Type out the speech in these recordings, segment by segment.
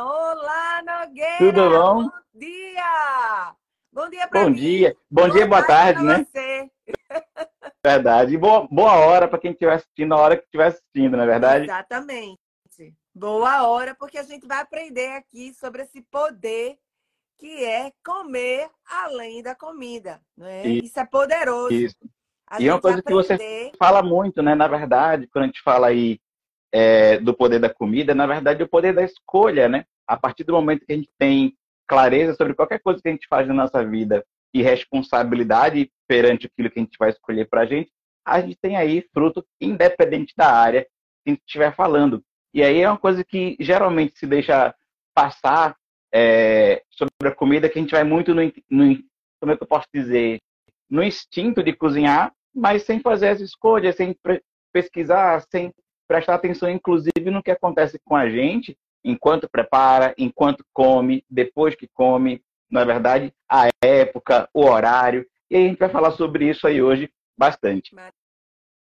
Olá, Nogueira! Tudo bom? Bom dia! Bom dia para Bom mim. dia. Bom dia, boa tarde, né? Você. Verdade. E boa, boa hora para quem estiver assistindo, a hora que estiver assistindo, não é verdade? Exatamente. Boa hora, porque a gente vai aprender aqui sobre esse poder que é comer além da comida, não é? Isso. Isso é poderoso. Isso. A E é uma coisa que você aprender- Fala muito, né? Na verdade, quando a gente fala aí é, do poder da comida, na verdade, é o poder da escolha, né? A partir do momento que a gente tem clareza sobre qualquer coisa que a gente faz na nossa vida e responsabilidade perante aquilo que a gente vai escolher para a gente, a gente tem aí fruto independente da área que a gente estiver falando. E aí é uma coisa que geralmente se deixa passar é, sobre a comida, que a gente vai muito no, no como é que eu posso dizer, no instinto de cozinhar, mas sem fazer as escolhas, sem pesquisar, sem prestar atenção, inclusive, no que acontece com a gente enquanto prepara, enquanto come, depois que come, na verdade, a época, o horário. E a gente vai falar sobre isso aí hoje bastante.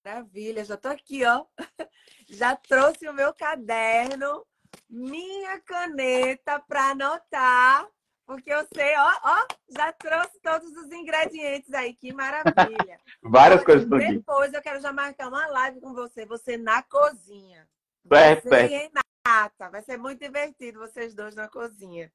Maravilha, já tô aqui, ó. Já trouxe o meu caderno, minha caneta para anotar, porque eu sei, ó, ó, já trouxe todos os ingredientes aí, que maravilha. Várias Olha, coisas estão aqui. Depois eu quero já marcar uma live com você, você na cozinha. Você e Renata, vai ser muito divertido vocês dois na cozinha.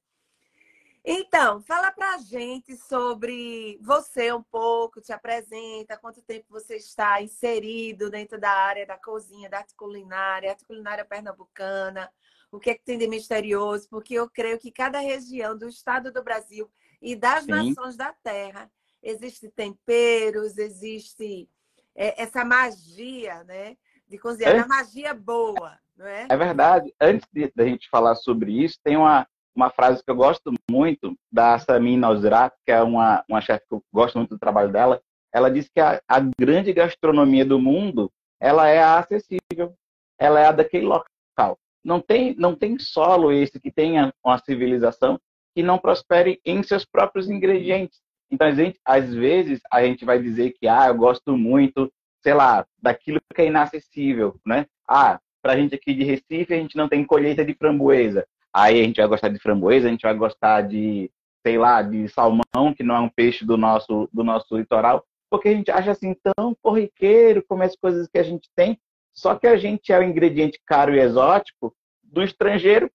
Então, fala pra gente sobre você um pouco, te apresenta, quanto tempo você está inserido dentro da área da cozinha, da arte culinária, arte culinária pernambucana, o que é que tem de misterioso, porque eu creio que cada região do estado do Brasil e das Sim. nações da terra existe temperos, existe é, essa magia, né? De cozinhar, É. a magia boa, não é? É verdade. Antes da gente falar sobre isso, tem uma, uma frase que eu gosto muito da Samin Nosrat, que é uma, uma chefe que eu gosto muito do trabalho dela. Ela diz que a, a grande gastronomia do mundo, ela é acessível, ela é a daquele local. Não tem, não tem solo esse que tenha uma civilização que não prospere em seus próprios ingredientes. Então, a gente, às vezes, a gente vai dizer que, ah, eu gosto muito, sei lá, daquilo que é inacessível, né? Ah, pra gente aqui de Recife, a gente não tem colheita de framboesa. Aí a gente vai gostar de framboesa, a gente vai gostar de, sei lá, de salmão, que não é um peixe do nosso, do nosso litoral, porque a gente acha assim tão corriqueiro como as coisas que a gente tem, só que a gente é o ingrediente caro e exótico do estrangeiro,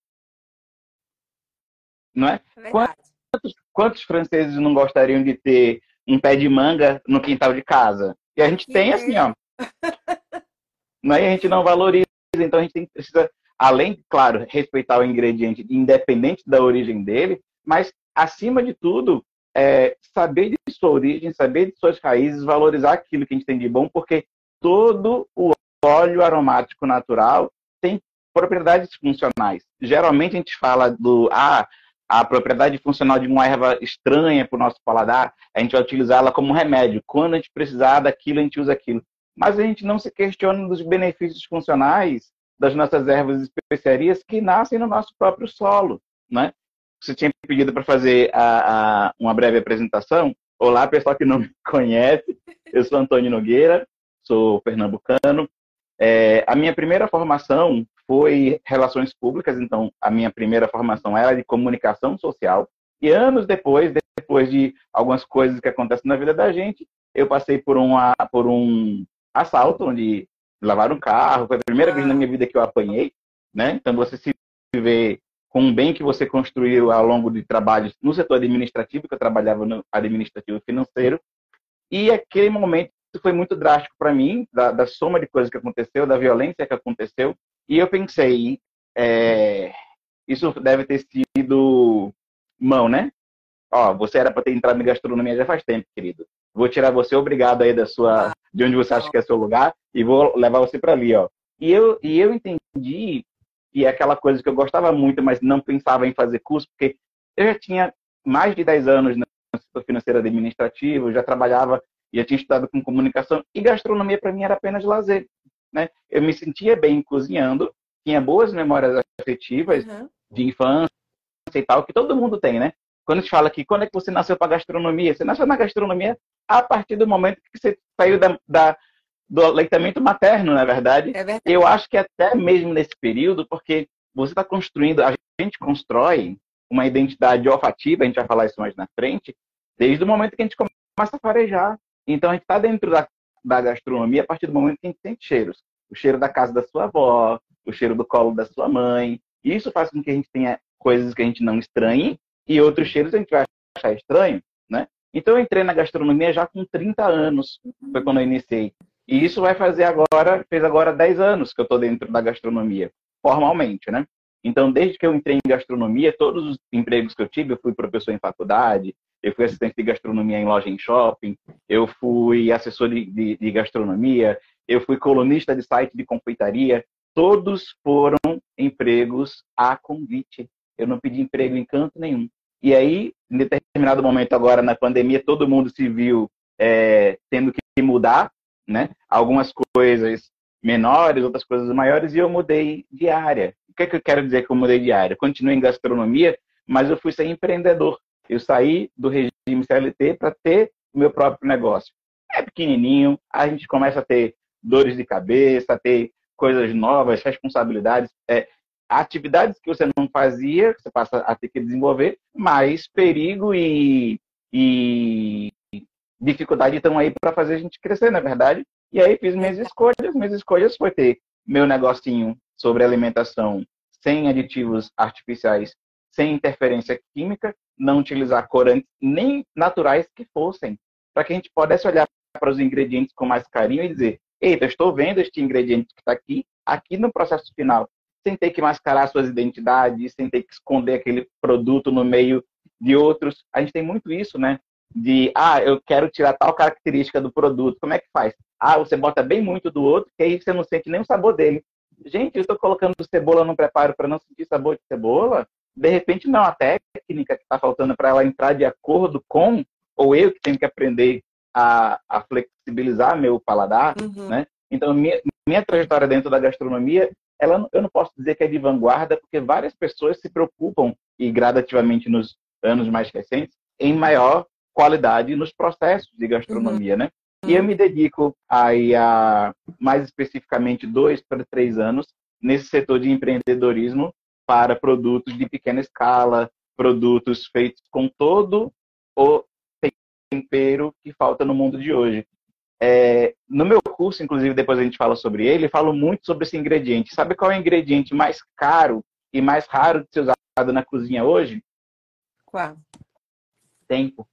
não é? É verdade. Quantos franceses não gostariam de ter um pé de manga no quintal de casa? E a gente tem assim, ó. Não é? E a gente não valoriza, então a gente tem, precisa, além, claro, respeitar o ingrediente independente da origem dele, mas, acima de tudo, é, saber de sua origem, saber de suas raízes, valorizar aquilo que a gente tem de bom, porque todo o óleo aromático natural tem propriedades funcionais. Geralmente a gente fala do ah, a propriedade funcional de uma erva estranha para o nosso paladar, a gente vai utilizá-la como remédio. Quando a gente precisar daquilo, a gente usa aquilo. Mas a gente não se questiona dos benefícios funcionais das nossas ervas e especiarias que nascem no nosso próprio solo, né? Você tinha pedido para fazer a, a, uma breve apresentação. Olá, pessoal que não me conhece. Eu sou Antônio Nogueira, sou pernambucano. É, a minha primeira formação foi relações públicas, então a minha primeira formação era de comunicação social. E anos depois, depois de algumas coisas que acontecem na vida da gente, eu passei por, uma, por um assalto, onde lavaram um carro. Foi a primeira vez na minha vida que eu apanhei, né? Então você se vê com um bem que você construiu ao longo de trabalhos no setor administrativo, que eu trabalhava no administrativo financeiro. E aquele momento foi muito drástico para mim, da, da, soma de coisas que aconteceu, da violência que aconteceu. E eu pensei, é, isso deve ter sido mão, né? Ó, você era para ter entrado na gastronomia já faz tempo, querido. Vou tirar você obrigado aí da sua, de onde você acha que é seu lugar e vou levar você para ali, ó. E eu, e eu entendi que é aquela coisa que eu gostava muito, mas não pensava em fazer curso, porque eu já tinha mais de 10 anos no setor financeiro administrativo, já trabalhava e já tinha estudado com comunicação, e gastronomia para mim era apenas lazer. Né? Eu me sentia bem cozinhando, tinha boas memórias afetivas Uhum. de infância e tal, que todo mundo tem, né? Quando a gente fala que quando é que você nasceu para gastronomia, você nasceu na gastronomia a partir do momento que você saiu da, da do aleitamento materno, na verdade. É verdade. Eu acho que até mesmo nesse período, porque você está construindo, a gente constrói uma identidade olfativa, a gente vai falar isso mais na frente, desde o momento que a gente começa a farejar. Então, a gente está dentro da, da gastronomia a partir do momento que a gente sente cheiros. O cheiro da casa da sua avó, o cheiro do colo da sua mãe. Isso faz com que a gente tenha coisas que a gente não estranhe e outros cheiros a gente vai achar estranho, né? Então, eu entrei na gastronomia já com 30 anos, foi quando eu iniciei. E isso vai fazer agora, fez agora 10 anos que eu estou dentro da gastronomia, formalmente, né? Então, desde que eu entrei em gastronomia, todos os empregos que eu tive, eu fui professor em faculdade, eu fui assistente de gastronomia em loja em shopping, eu fui assessor de, de, de gastronomia, eu fui colunista de site de confeitaria. Todos foram empregos a convite. Eu não pedi emprego em canto nenhum. E aí, em determinado momento agora na pandemia, todo mundo se viu é, tendo que mudar, né? Algumas coisas menores, outras coisas maiores, e eu mudei de área. O que, é que eu quero dizer que eu mudei de área? continuei em gastronomia, mas eu fui ser empreendedor. Eu saí do regime CLT para ter o meu próprio negócio. É pequenininho, a gente começa a ter dores de cabeça, a ter coisas novas, responsabilidades, é, atividades que você não fazia, você passa a ter que desenvolver, mas perigo e, e dificuldade estão aí para fazer a gente crescer, na é verdade. E aí fiz minhas escolhas. Minhas escolhas foi ter meu negocinho sobre alimentação sem aditivos artificiais, sem interferência química, não utilizar corantes nem naturais que fossem, para que a gente pudesse olhar para os ingredientes com mais carinho e dizer: eita, estou vendo este ingrediente que está aqui, aqui no processo final, sem ter que mascarar suas identidades, sem ter que esconder aquele produto no meio de outros. A gente tem muito isso, né? De, ah, eu quero tirar tal característica do produto. Como é que faz? Ah, você bota bem muito do outro, que aí você não sente nem o sabor dele. Gente, eu estou colocando cebola no preparo para não sentir sabor de cebola. De repente, não, a técnica que está faltando para ela entrar de acordo com, ou eu que tenho que aprender a, a flexibilizar meu paladar, uhum. né? Então, minha, minha trajetória dentro da gastronomia ela, eu não posso dizer que é de vanguarda, porque várias pessoas se preocupam, e gradativamente nos anos mais recentes, em maior qualidade nos processos de gastronomia, uhum. né? E eu me dedico aí a, mais especificamente, dois para três anos nesse setor de empreendedorismo para produtos de pequena escala, produtos feitos com todo o tempero que falta no mundo de hoje. É, no meu curso, inclusive, depois a gente fala sobre ele, eu falo muito sobre esse ingrediente. Sabe qual é o ingrediente mais caro e mais raro de ser usado na cozinha hoje? Qual? Tempo.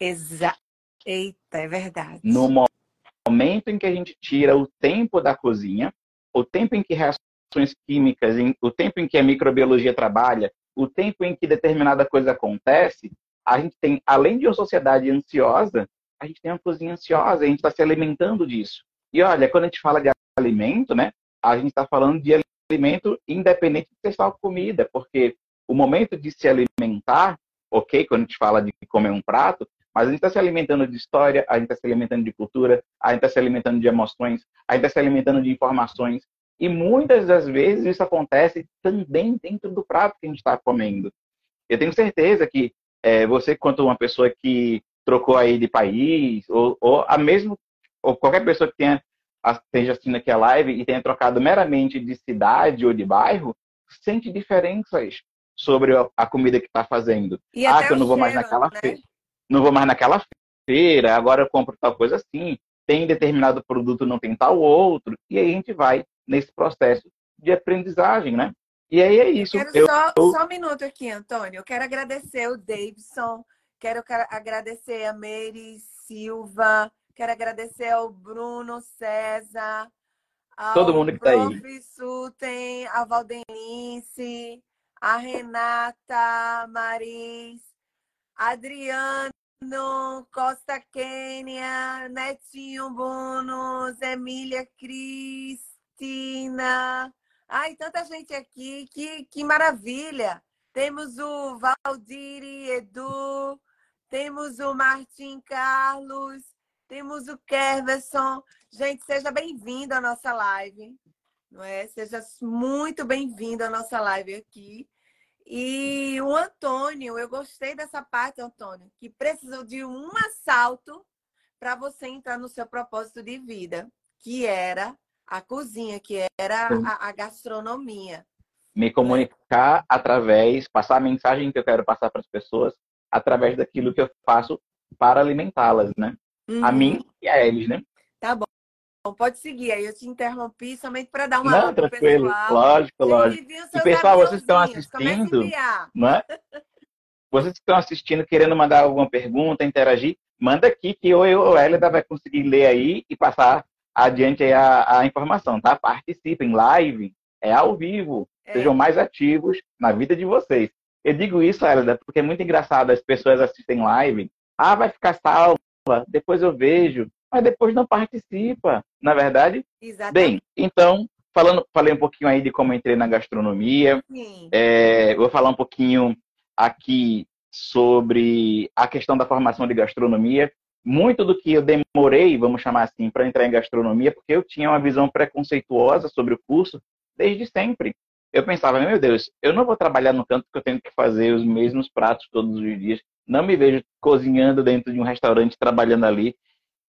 Exato. Eita, é verdade. No momento em que a gente tira o tempo da cozinha, o tempo em que reações químicas, o tempo em que a microbiologia trabalha, o tempo em que determinada coisa acontece, a gente tem, além de uma sociedade ansiosa, a gente tem uma cozinha ansiosa, a gente está se alimentando disso. E olha, quando a gente fala de alimento, né, a gente está falando de alimento independente de ser só comida, porque o momento de se alimentar, ok, quando a gente fala de comer um prato, mas a gente está se alimentando de história, a gente está se alimentando de cultura, a gente está se alimentando de emoções, a gente está se alimentando de informações. E muitas das vezes isso acontece também dentro do prato que a gente está comendo. Eu tenho certeza que é, você, quanto uma pessoa que trocou aí de país, ou, ou a mesmo, ou qualquer pessoa que tenha esteja assistindo aqui a live e tenha trocado meramente de cidade ou de bairro, sente diferenças sobre a comida que está fazendo. E ah, que eu não vou mais naquela né? feira. Não vou mais naquela feira, agora eu compro tal coisa assim. Tem determinado produto, não tem tal outro. E aí a gente vai nesse processo de aprendizagem, né? E aí é isso. Eu quero eu, só, só um minuto aqui, Antônio. Eu quero agradecer o Davidson Quero agradecer a Mary Silva, quero agradecer ao Bruno César, ao todo mundo que está aí. Suten, a Valdenice, a Renata Maris, Adriano Costa Quênia, Netinho Bônus, Emília Cristina. Ai, tanta gente aqui, que, que maravilha! Temos o Valdir Edu, temos o Martim Carlos, temos o Kerverson. Gente, seja bem-vindo à nossa live, não é? Seja muito bem-vindo à nossa live aqui. E o Antônio, eu gostei dessa parte, Antônio, que precisou de um assalto para você entrar no seu propósito de vida, que era a cozinha, que era a, a gastronomia. Me comunicar através, passar a mensagem que eu quero passar para as pessoas através daquilo que eu faço para alimentá-las, né? Uhum. A mim e a eles, né? Tá bom. Pode seguir. Aí eu te interrompi somente para dar uma Não, tranquilo. Pessoal. Lógico, lógico. E pessoal, vocês estão assistindo, não é? Vocês que estão assistindo, querendo mandar alguma pergunta, interagir, manda aqui que eu ou a Hélida vai conseguir ler aí e passar adiante a, a informação, tá? Participem, live, é ao vivo. É. Sejam mais ativos na vida de vocês. Eu digo isso, Hélida, porque é muito engraçado as pessoas assistem live. Ah, vai ficar salva, depois eu vejo mas depois não participa, na é verdade? Exatamente. Bem, então, falando, falei um pouquinho aí de como entrei na gastronomia. É, vou falar um pouquinho aqui sobre a questão da formação de gastronomia. Muito do que eu demorei, vamos chamar assim, para entrar em gastronomia, porque eu tinha uma visão preconceituosa sobre o curso desde sempre. Eu pensava, meu Deus, eu não vou trabalhar no canto que eu tenho que fazer os mesmos pratos todos os dias. Não me vejo cozinhando dentro de um restaurante, trabalhando ali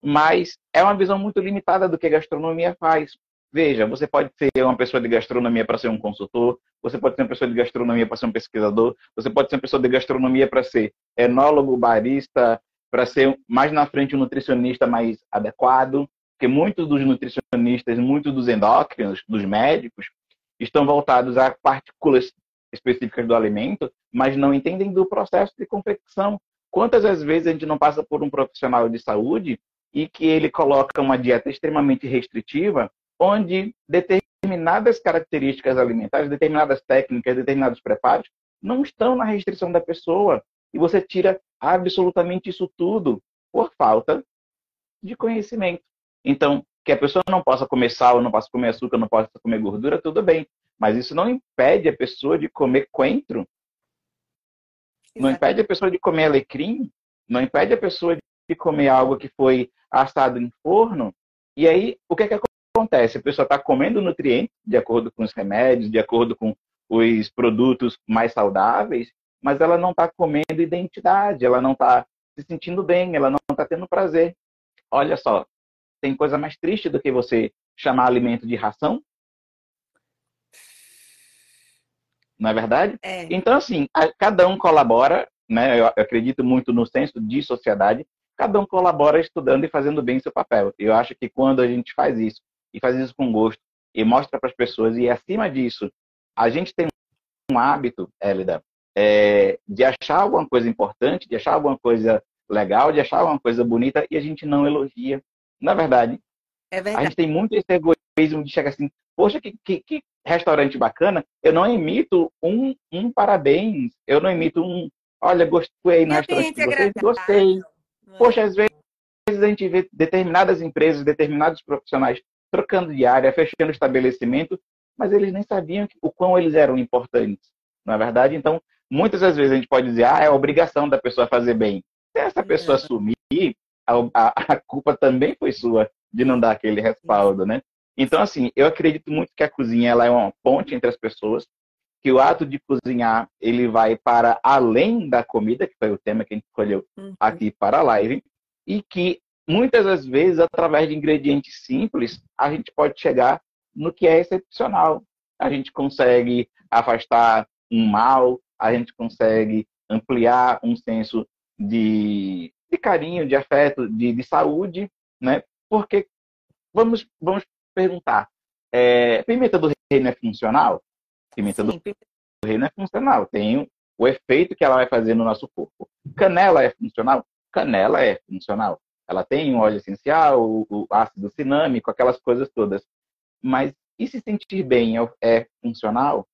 mas é uma visão muito limitada do que a gastronomia faz. Veja, você pode ser uma pessoa de gastronomia para ser um consultor, você pode ser uma pessoa de gastronomia para ser um pesquisador, você pode ser uma pessoa de gastronomia para ser enólogo, barista, para ser mais na frente um nutricionista mais adequado, porque muitos dos nutricionistas, muitos dos endócrinos, dos médicos, estão voltados a partículas específicas do alimento, mas não entendem do processo de confecção. Quantas vezes a gente não passa por um profissional de saúde e que ele coloca uma dieta extremamente restritiva, onde determinadas características alimentares, determinadas técnicas, determinados preparos não estão na restrição da pessoa e você tira absolutamente isso tudo por falta de conhecimento. Então, que a pessoa não possa comer sal, não possa comer açúcar, não possa comer gordura, tudo bem. Mas isso não impede a pessoa de comer coentro. Não impede a pessoa de comer alecrim. Não impede a pessoa de comer algo que foi assado em forno. E aí, o que, é que acontece? A pessoa está comendo nutrientes de acordo com os remédios, de acordo com os produtos mais saudáveis, mas ela não está comendo identidade, ela não está se sentindo bem, ela não está tendo prazer. Olha só, tem coisa mais triste do que você chamar alimento de ração? Não é verdade? É. Então, assim, cada um colabora, né? Eu, eu acredito muito no senso de sociedade cada um colabora estudando e fazendo bem seu papel. Eu acho que quando a gente faz isso, e faz isso com gosto, e mostra para as pessoas, e acima disso, a gente tem um hábito, Hélida, é, de achar alguma coisa importante, de achar alguma coisa legal, de achar alguma coisa bonita, e a gente não elogia. Na verdade, é verdade. a gente tem muito esse egoísmo de chegar assim, poxa, que, que, que restaurante bacana, eu não emito um, um parabéns, eu não emito um, olha, gostei no restaurante de vocês, gostei. Poxa, às vezes a gente vê determinadas empresas, determinados profissionais trocando de área, fechando estabelecimento, mas eles nem sabiam o quão eles eram importantes, não é verdade? Então, muitas das vezes a gente pode dizer, ah, é obrigação da pessoa fazer bem. Se essa pessoa sumir, a, a, culpa também foi sua de não dar aquele respaldo, né? Então, assim, eu acredito muito que a cozinha ela é uma ponte entre as pessoas, que o ato de cozinhar ele vai para além da comida, que foi o tema que a gente escolheu uhum. aqui para a live, e que muitas das vezes, através de ingredientes simples, a gente pode chegar no que é excepcional. A gente consegue afastar um mal, a gente consegue ampliar um senso de, de carinho, de afeto, de, de saúde, né? Porque vamos, vamos perguntar, é, pimenta do reino é funcional? Pimenta Sim. do reino é funcional, tem o efeito que ela vai fazer no nosso corpo. Canela é funcional? Canela é funcional. Ela tem um óleo essencial, o, o ácido cinâmico, aquelas coisas todas. Mas e se sentir bem é, é funcional?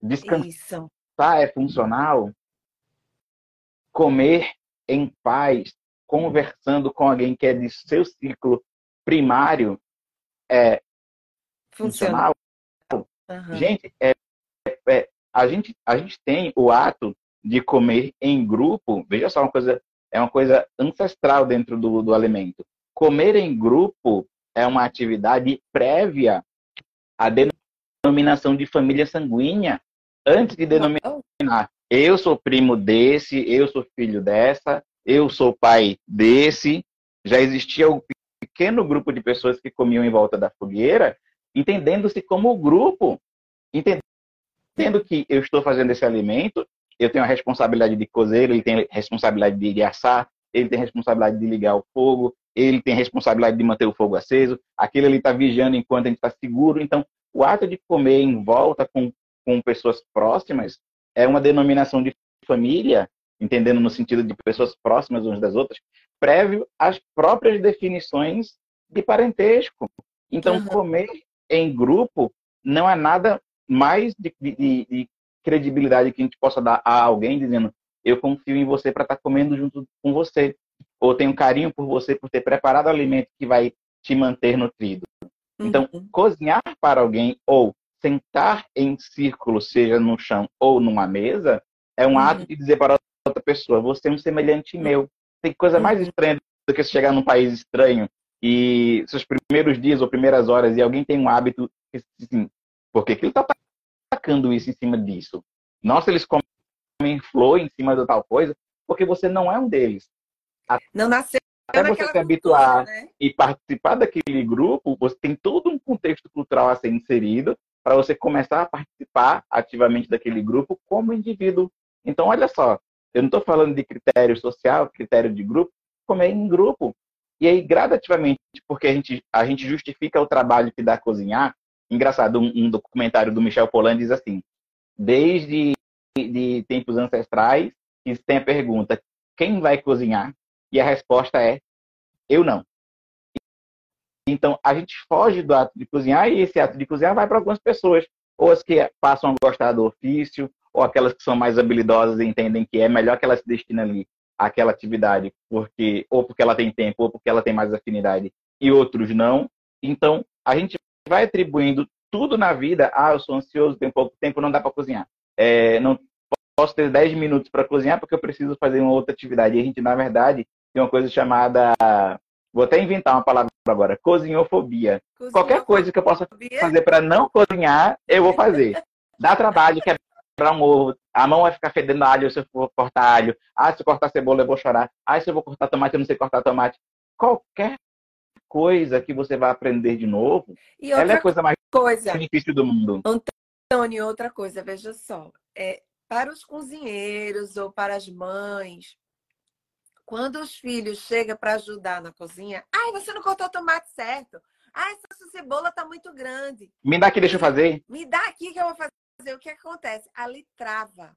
Descansar Isso. é funcional? Comer em paz, conversando com alguém que é de seu ciclo primário é funcional? Uhum. Gente, é, é, a gente, a gente tem o ato de comer em grupo, veja só uma coisa, é uma coisa ancestral dentro do, do alimento. Comer em grupo é uma atividade prévia à denominação de família sanguínea, antes de denominar eu sou primo desse, eu sou filho dessa, eu sou pai desse. Já existia um pequeno grupo de pessoas que comiam em volta da fogueira entendendo-se como grupo. entendendo que eu estou fazendo esse alimento, eu tenho a responsabilidade de cozer, ele tem a responsabilidade de assar, ele tem a responsabilidade de ligar o fogo, ele tem a responsabilidade de manter o fogo aceso, aquele ali está vigiando enquanto a gente está seguro. Então, o ato de comer em volta com, com pessoas próximas é uma denominação de família, entendendo no sentido de pessoas próximas umas das outras, prévio às próprias definições de parentesco. Então, uhum. comer em grupo não é nada mais de, de, de, credibilidade que a gente possa dar a alguém dizendo eu confio em você para estar tá comendo junto com você ou tenho carinho por você por ter preparado alimento que vai te manter nutrido. Então, uhum. cozinhar para alguém ou sentar em círculo, seja no chão ou numa mesa, é um uhum. ato de dizer para outra pessoa: você é um semelhante meu. Tem coisa mais uhum. estranha do que chegar num país estranho e seus primeiros dias ou primeiras horas e alguém tem um hábito assim, por que, que ele está atacando isso em cima disso? Nossa, eles comem flor em cima de tal coisa, porque você não é um deles. Não nasceu até você se habituar cultura, né? e participar daquele grupo, você tem todo um contexto cultural a ser inserido para você começar a participar ativamente daquele grupo como indivíduo. Então, olha só, eu não estou falando de critério social, critério de grupo, como é em grupo. E aí, gradativamente, porque a gente, a gente justifica o trabalho que dá cozinhar. Engraçado, um, um documentário do Michel Polan diz assim: desde de tempos ancestrais, tem a pergunta: quem vai cozinhar? E a resposta é: eu não. Então, a gente foge do ato de cozinhar e esse ato de cozinhar vai para algumas pessoas, ou as que passam a gostar do ofício, ou aquelas que são mais habilidosas e entendem que é melhor que ela se destine ali àquela atividade, porque ou porque ela tem tempo, ou porque ela tem mais afinidade, e outros não. Então, a gente vai atribuindo tudo na vida. Ah, eu sou ansioso, tenho pouco tempo, não dá para cozinhar. É, não posso ter 10 minutos para cozinhar porque eu preciso fazer uma outra atividade. E a gente, na verdade, tem uma coisa chamada. Vou até inventar uma palavra agora: cozinhofobia. cozinhofobia. Qualquer coisa que eu possa fazer para não cozinhar, eu vou fazer. Dá trabalho, quebrar um ovo. A mão vai ficar fedendo alho se eu for cortar alho. Ah, se eu cortar cebola, eu vou chorar. Ah, se eu vou cortar tomate, eu não sei cortar tomate. Qualquer coisa que você vai aprender de novo, ela é a coisa mais coisa. difícil do mundo. Antônio, outra coisa, veja só. É, para os cozinheiros ou para as mães, quando os filhos chegam para ajudar na cozinha, ai, você não cortou o tomate certo. Ai, essa cebola tá muito grande. Me dá aqui, deixa eu fazer. Me dá aqui que eu vou fazer. O que acontece? Ali trava.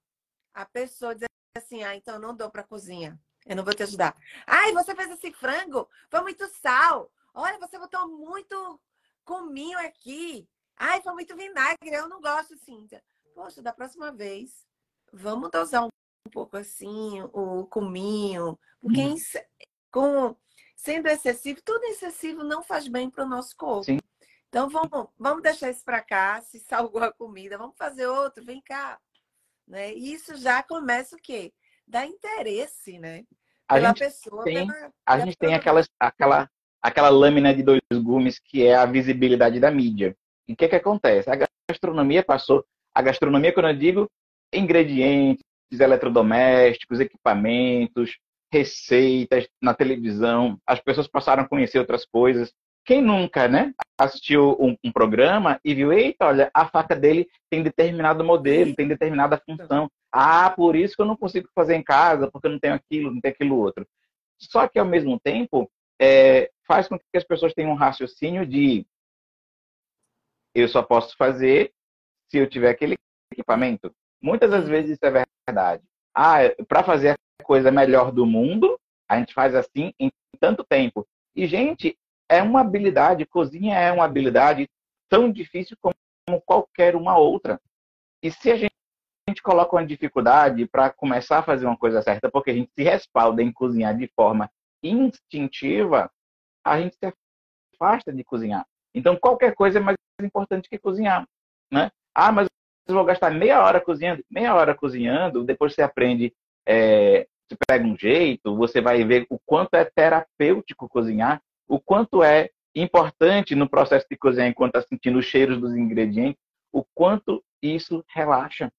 A pessoa diz assim, ah, então eu não dou para cozinha. Eu não vou te ajudar. Ai, você fez esse frango, foi muito sal. Olha, você botou muito cominho aqui. Ai, foi muito vinagre, eu não gosto, Cíntia. Poxa, da próxima vez, vamos dosar um pouco assim o cominho, porque hum. com, sendo excessivo, tudo excessivo não faz bem para o nosso corpo. Sim. Então vamos, vamos deixar isso para cá, se salgou a comida, vamos fazer outro, vem cá. Né? E isso já começa o quê? Dá interesse, né? A Pela gente pessoa, tem, pela, a gente tem aquela, aquela, aquela lâmina de dois gumes que é a visibilidade da mídia. E o que, que acontece? A gastronomia passou. A gastronomia, quando eu digo ingredientes, eletrodomésticos, equipamentos, receitas na televisão, as pessoas passaram a conhecer outras coisas. Quem nunca, né, assistiu um, um, programa e viu, eita, olha, a faca dele tem determinado modelo, tem determinada função. Ah, por isso que eu não consigo fazer em casa, porque eu não tenho aquilo, não tenho aquilo outro. Só que, ao mesmo tempo, é, faz com que as pessoas tenham um raciocínio de eu só posso fazer se eu tiver aquele equipamento. Muitas das vezes isso é verdade. Ah, para fazer a coisa melhor do mundo, a gente faz assim em tanto tempo. E, gente, é uma habilidade, cozinha é uma habilidade tão difícil como qualquer uma outra. E se a gente, a gente coloca uma dificuldade para começar a fazer uma coisa certa, porque a gente se respalda em cozinhar de forma instintiva, a gente se afasta de cozinhar. Então, qualquer coisa é mais importante que cozinhar. Né? Ah, mas vocês vão gastar meia hora cozinhando, meia hora cozinhando, depois você aprende, é, você pega um jeito, você vai ver o quanto é terapêutico cozinhar, o quanto é importante no processo de cozinhar enquanto está sentindo os cheiros dos ingredientes, o quanto isso relaxa.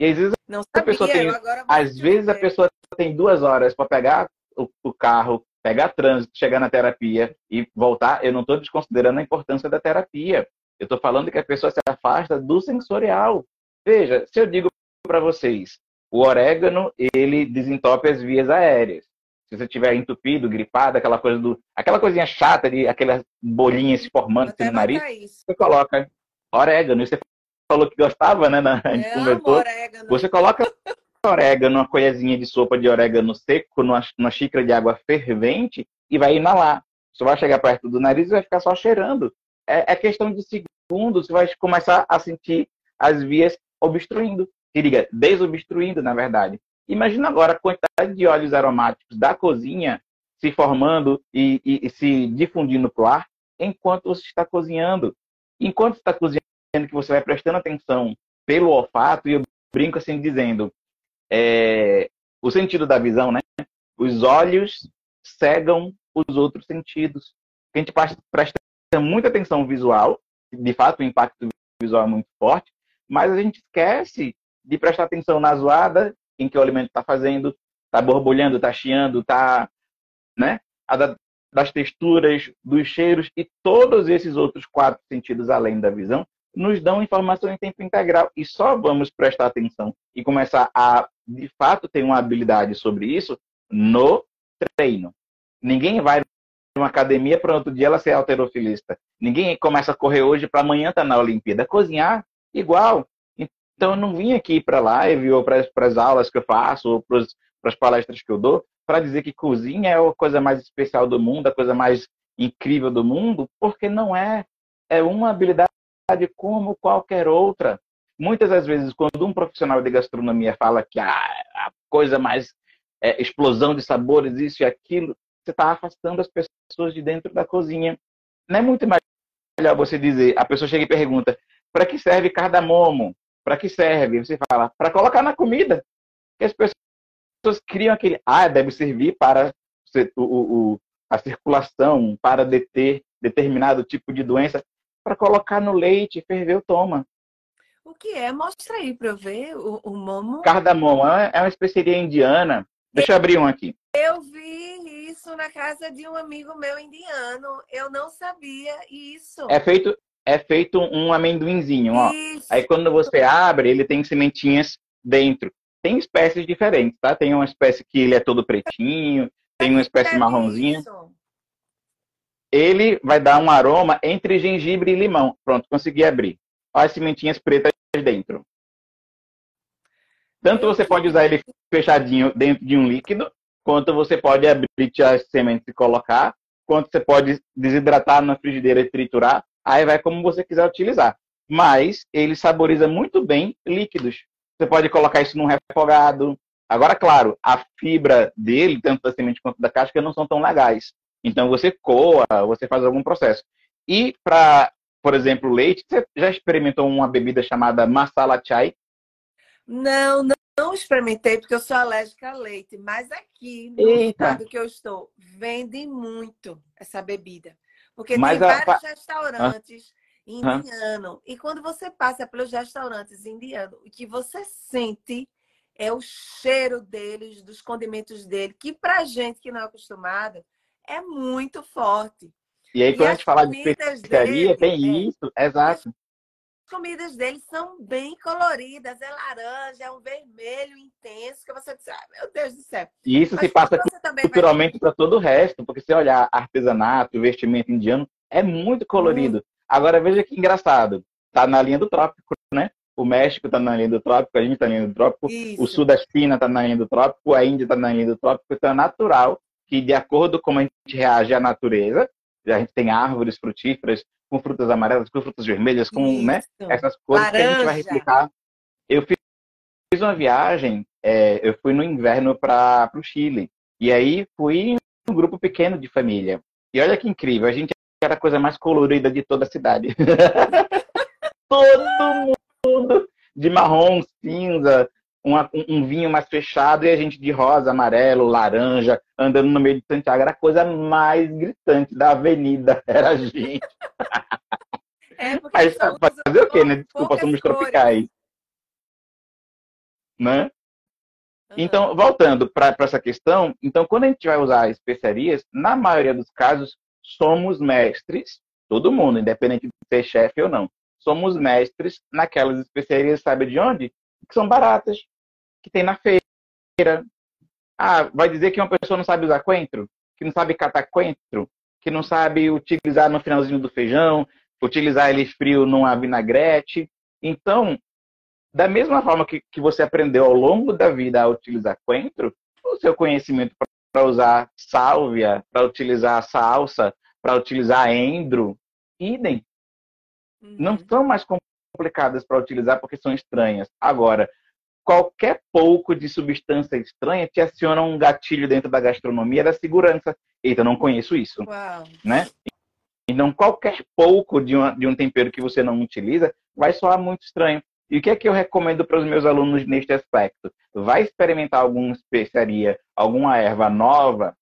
E às vezes Não a pessoa tem, às vezes a pessoa tem duas horas para pegar o, o carro, pegar trânsito, chegar na terapia e voltar. Eu não estou desconsiderando a importância da terapia. Eu estou falando que a pessoa se afasta do sensorial. Veja, se eu digo para vocês, o orégano, ele desentope as vias aéreas. Se você tiver entupido, gripado, aquela coisa do, aquela coisinha chata de aquelas bolinhas se formando no nariz, você coloca orégano. Você falou que gostava, né? Na, orégano. Você coloca orégano, uma colherzinha de sopa de orégano seco numa, numa xícara de água fervente e vai inalar. Você vai chegar perto do nariz e vai ficar só cheirando. É, é questão de segundos, você vai começar a sentir as vias obstruindo. Que diga, desobstruindo, na verdade. Imagina agora a quantidade de óleos aromáticos da cozinha se formando e, e, e se difundindo para o ar enquanto você está cozinhando. Enquanto está cozinhando, que você vai prestando atenção pelo olfato, e eu brinco assim dizendo, é, o sentido da visão, né? Os olhos cegam os outros sentidos. A gente presta muita atenção visual, de fato o impacto visual é muito forte, mas a gente esquece de prestar atenção na zoada em que o alimento está fazendo, está borbulhando, está chiando, está, né? A das texturas, dos cheiros e todos esses outros quatro sentidos além da visão nos dão informação em tempo integral e só vamos prestar atenção e começar a, de fato, ter uma habilidade sobre isso no treino. Ninguém vai numa academia para outro dia ela ser alterofilista. Ninguém começa a correr hoje para amanhã estar tá na Olimpíada. Cozinhar, igual. Então, eu não vim aqui para a live ou para as aulas que eu faço ou para as palestras que eu dou para dizer que cozinha é a coisa mais especial do mundo, a coisa mais incrível do mundo, porque não é. É uma habilidade como qualquer outra. Muitas das vezes, quando um profissional de gastronomia fala que a, a coisa mais é, explosão de sabores, isso e aquilo, você está afastando as pessoas de dentro da cozinha. Não é muito melhor você dizer, a pessoa chega e pergunta, para que serve cardamomo? Para que serve? Você fala, para colocar na comida. E as pessoas criam aquele, ah, deve servir para o, o, a circulação, para deter determinado tipo de doença para colocar no leite, ferveu, toma. O que é? Mostra aí para eu ver o, o momo. Cardamomo é, é uma especiaria indiana. Deixa eu abrir um aqui. Eu vi isso na casa de um amigo meu indiano. Eu não sabia isso. É feito, é feito um amendoinzinho, ó. Isso. Aí quando você abre, ele tem sementinhas dentro. Tem espécies diferentes, tá? Tem uma espécie que ele é todo pretinho, tem uma espécie é marronzinha. Isso ele vai dar um aroma entre gengibre e limão. Pronto, consegui abrir. Olha as sementinhas pretas dentro. Tanto você pode usar ele fechadinho dentro de um líquido, quanto você pode abrir as sementes e colocar, quanto você pode desidratar na frigideira e triturar. Aí vai como você quiser utilizar. Mas ele saboriza muito bem líquidos. Você pode colocar isso num refogado. Agora, claro, a fibra dele, tanto da semente quanto da casca, não são tão legais. Então você coa, você faz algum processo. E para, por exemplo, leite, você já experimentou uma bebida chamada masala chai? Não, não, não experimentei porque eu sou alérgica a leite, mas aqui no Eita. estado que eu estou, vende muito essa bebida. Porque mas tem a... vários restaurantes ah. indianos. E quando você passa pelos restaurantes indianos, o que você sente é o cheiro deles, dos condimentos dele, que pra gente que não é acostumada, é muito forte. E aí, quando e a gente fala de especiaria, tem é, isso, exato. As comidas deles são bem coloridas, é laranja, é um vermelho intenso, que você diz, ah, meu Deus do céu. E isso Mas se passa culturalmente vai... para todo o resto, porque se olhar artesanato, vestimento indiano, é muito colorido. Hum. Agora, veja que engraçado, tá na linha do trópico, né? O México está na linha do trópico, a gente está na linha do trópico, Isso. o sul da China está na linha do trópico, a Índia está na linha do trópico, então é natural que, de acordo com como a gente reage à natureza, a gente tem árvores frutíferas com frutas amarelas, com frutas vermelhas, com né, essas coisas Laranja. que a gente vai replicar. Eu fiz uma viagem, é, eu fui no inverno para o Chile, e aí fui um grupo pequeno de família. E olha que incrível, a gente era a coisa mais colorida de toda a cidade. Todo mundo de marrom, cinza, uma, um vinho mais fechado e a gente de rosa, amarelo, laranja, andando no meio de Santiago. Era a coisa mais gritante da avenida, era a gente. É Mas, fazer o quê, né? Desculpa, somos tropicais. Né? Uhum. Então, voltando para essa questão, então quando a gente vai usar especiarias, na maioria dos casos, somos mestres Todo mundo, independente de ser chefe ou não. Somos mestres naquelas especiarias, sabe de onde? Que são baratas, que tem na feira. Ah, vai dizer que uma pessoa não sabe usar coentro? Que não sabe catar coentro? Que não sabe utilizar no finalzinho do feijão? Utilizar ele frio numa vinagrete? Então, da mesma forma que, que você aprendeu ao longo da vida a utilizar coentro, o seu conhecimento para usar sálvia, para utilizar salsa, para utilizar endro, idem. Uhum. Não são mais complicadas para utilizar porque são estranhas. Agora, qualquer pouco de substância estranha te aciona um gatilho dentro da gastronomia da segurança. Eita, não conheço isso. Uau. Né? Então, qualquer pouco de, uma, de um tempero que você não utiliza vai soar muito estranho. E o que é que eu recomendo para os meus alunos neste aspecto? Vai experimentar alguma especiaria, alguma erva nova,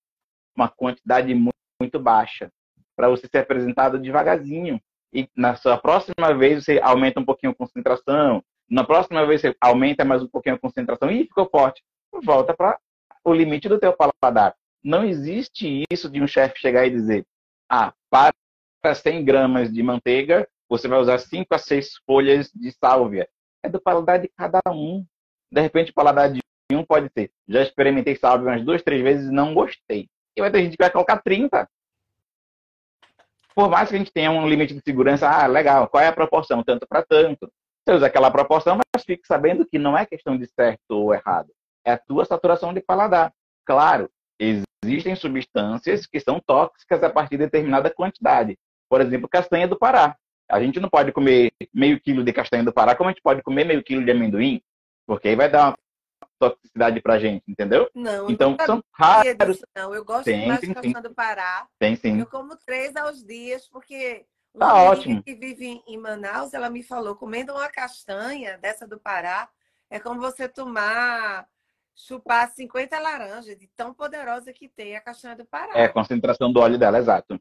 uma quantidade muito, muito baixa, para você ser apresentado devagarzinho. E na sua próxima vez você aumenta um pouquinho a concentração, na próxima vez você aumenta mais um pouquinho a concentração e ficou forte. Volta para o limite do teu paladar. Não existe isso de um chefe chegar e dizer, ah, para 100 gramas de manteiga, você vai usar 5 a 6 folhas de sálvia é do paladar de cada um. De repente, o paladar de um pode ser. Já experimentei salve umas duas, três vezes e não gostei. E vai ter gente que vai colocar 30. Por mais que a gente tenha um limite de segurança, ah, legal, qual é a proporção? Tanto para tanto. Você usa aquela proporção, mas fique sabendo que não é questão de certo ou errado. É a tua saturação de paladar. Claro, existem substâncias que são tóxicas a partir de determinada quantidade. Por exemplo, castanha do Pará. A gente não pode comer meio quilo de castanha do Pará, como a gente pode comer meio quilo de amendoim, porque aí vai dar uma toxicidade pra gente, entendeu? Não, então são raros. Não, eu gosto tem, mais de castanha do Pará. Tem sim. Eu como três aos dias, porque uma tá ótimo. que vive em Manaus, ela me falou, comendo uma castanha dessa do Pará, é como você tomar chupar 50 laranjas, de tão poderosa que tem a castanha do Pará. É, a concentração do óleo dela, exato.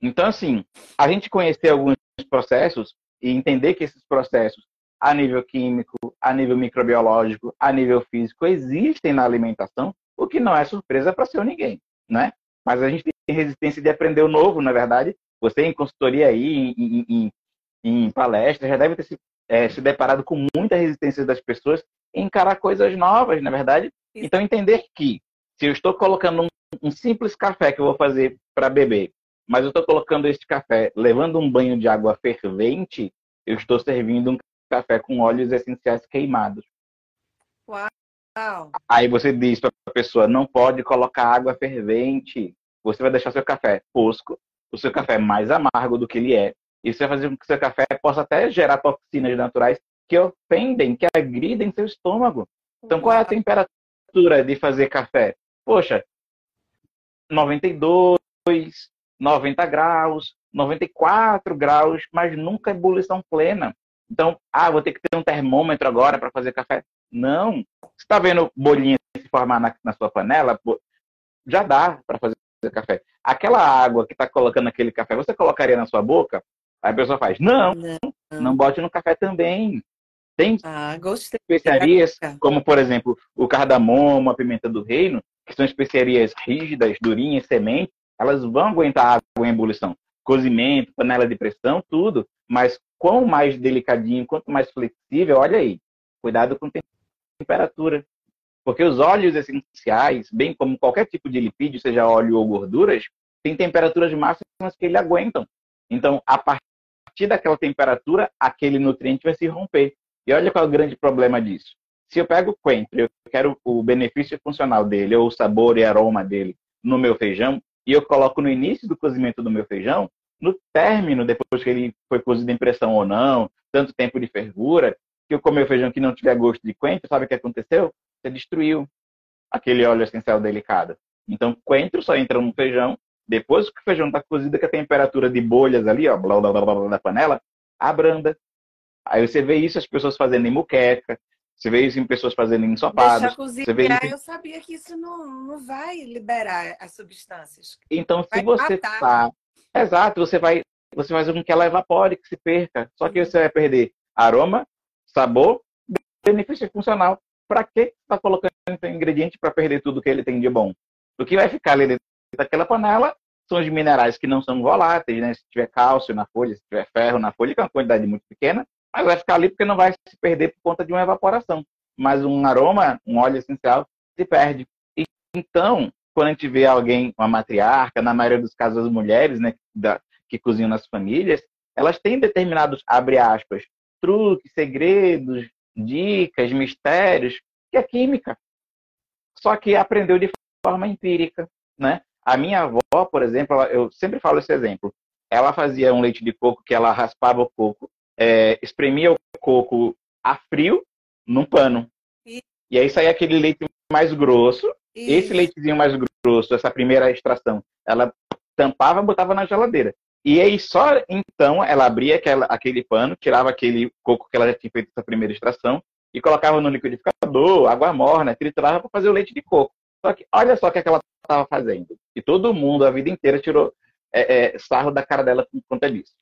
Então, assim, a gente conhecer alguns processos e entender que esses processos, a nível químico, a nível microbiológico, a nível físico, existem na alimentação, o que não é surpresa para ser ninguém, né? Mas a gente tem resistência de aprender o novo, na verdade. Você em consultoria aí, em, em, em palestra, já deve ter se, é, se deparado com muita resistência das pessoas em encarar coisas novas, na verdade. Então, entender que se eu estou colocando um, um simples café que eu vou fazer para beber mas eu estou colocando este café, levando um banho de água fervente, eu estou servindo um café com óleos essenciais queimados. Uau! Aí você diz para a pessoa, não pode colocar água fervente. Você vai deixar seu café fosco, o seu café mais amargo do que ele é. Isso vai fazer com que seu café possa até gerar toxinas naturais que ofendem, que agridem seu estômago. Então, qual é a temperatura de fazer café? Poxa, 92, 90 graus, 94 graus, mas nunca ebulição plena. Então, ah, vou ter que ter um termômetro agora para fazer café. Não. Você está vendo bolinha se formar na, na sua panela? Já dá para fazer café. Aquela água que está colocando aquele café, você colocaria na sua boca? Aí a pessoa faz, não, não, não bote no café também. Tem ah, especiarias, como por exemplo o cardamomo, a pimenta do reino, que são especiarias rígidas, durinhas, sementes, elas vão aguentar água em ebulição. Cozimento, panela de pressão, tudo. Mas quanto mais delicadinho, quanto mais flexível, olha aí. Cuidado com temperatura. Porque os óleos essenciais, bem como qualquer tipo de lipídio, seja óleo ou gorduras, tem temperaturas máximas que ele aguentam. Então, a partir daquela temperatura, aquele nutriente vai se romper. E olha qual é o grande problema disso. Se eu pego o coentro, eu quero o benefício funcional dele, ou o sabor e aroma dele no meu feijão, e eu coloco no início do cozimento do meu feijão, no término, depois que ele foi cozido em pressão ou não, tanto tempo de fervura, que eu comer o feijão que não tiver gosto de coentro, sabe o que aconteceu? Você destruiu aquele óleo essencial delicado. Então, coentro só entra no feijão depois que o feijão está cozido, que a temperatura de bolhas ali, ó, blá, blá, blá, blá, da panela, abranda. Aí você vê isso as pessoas fazendo em muqueca, você vê isso em pessoas fazendo ensopados. Você vê isso... eu sabia que isso não, não vai liberar as substâncias. Então, vai se você está... Exato, você vai você faz com que ela evapore, que se perca. Só que você vai perder aroma, sabor, benefício funcional. Para que está colocando ingrediente para perder tudo que ele tem de bom? O que vai ficar ali dentro daquela panela são os minerais que não são voláteis, né? Se tiver cálcio na folha, se tiver ferro na folha, que é uma quantidade muito pequena, mas vai ficar ali porque não vai se perder por conta de uma evaporação. Mas um aroma, um óleo essencial, se perde. E, então, quando a gente vê alguém, uma matriarca, na maioria dos casos as mulheres, né, da, que cozinham nas famílias, elas têm determinados, abre aspas, truques, segredos, dicas, mistérios, que é química. Só que aprendeu de forma empírica, né? A minha avó, por exemplo, eu sempre falo esse exemplo. Ela fazia um leite de coco que ela raspava o coco, é, espremia o coco a frio num pano. E, e aí saía aquele leite mais grosso. Isso. Esse leitezinho mais grosso, essa primeira extração, ela tampava e botava na geladeira. E aí só então ela abria aquela, aquele pano, tirava aquele coco que ela já tinha feito essa primeira extração e colocava no liquidificador, água morna, triturava para fazer o leite de coco. Só que olha só o que, é que ela estava fazendo. E todo mundo a vida inteira tirou é, é, sarro da cara dela por conta disso.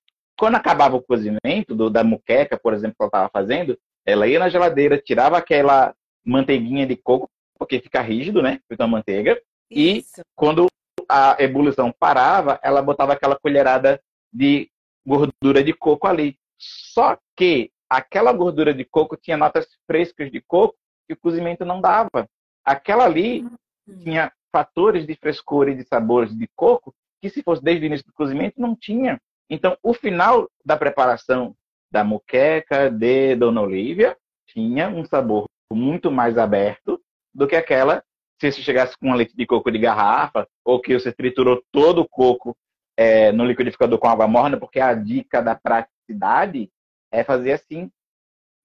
Quando acabava o cozimento do, da muqueca, por exemplo, que ela estava fazendo, ela ia na geladeira, tirava aquela manteiguinha de coco, porque fica rígido, né? Fica uma manteiga. Isso. E quando a ebulição parava, ela botava aquela colherada de gordura de coco ali. Só que aquela gordura de coco tinha notas frescas de coco que o cozimento não dava. Aquela ali uhum. tinha fatores de frescor e de sabores de coco que se fosse desde o início do cozimento não tinha. Então, o final da preparação da moqueca de Dona Olivia tinha um sabor muito mais aberto do que aquela se você chegasse com um leite de coco de garrafa ou que você triturou todo o coco é, no liquidificador com água morna, porque a dica da praticidade é fazer assim.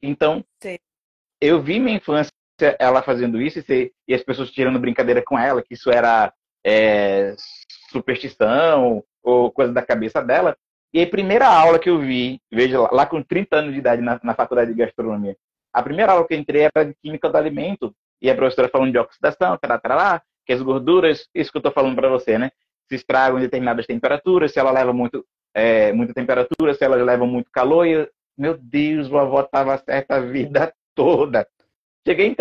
Então, Sim. eu vi minha infância ela fazendo isso e, e, as pessoas tirando brincadeira com ela, que isso era é, superstição ou coisa da cabeça dela. E a primeira aula que eu vi, veja lá, lá com 30 anos de idade na, na faculdade de gastronomia, a primeira aula que eu entrei era de química do alimento. E a professora falando de oxidação, tará, tará, que as gorduras, isso que eu estou falando para você, né? Se estragam em determinadas temperaturas, se ela leva muito, é, muita temperatura, se ela leva muito calor. E, meu Deus, vovó estava certa a vida toda. Cheguei em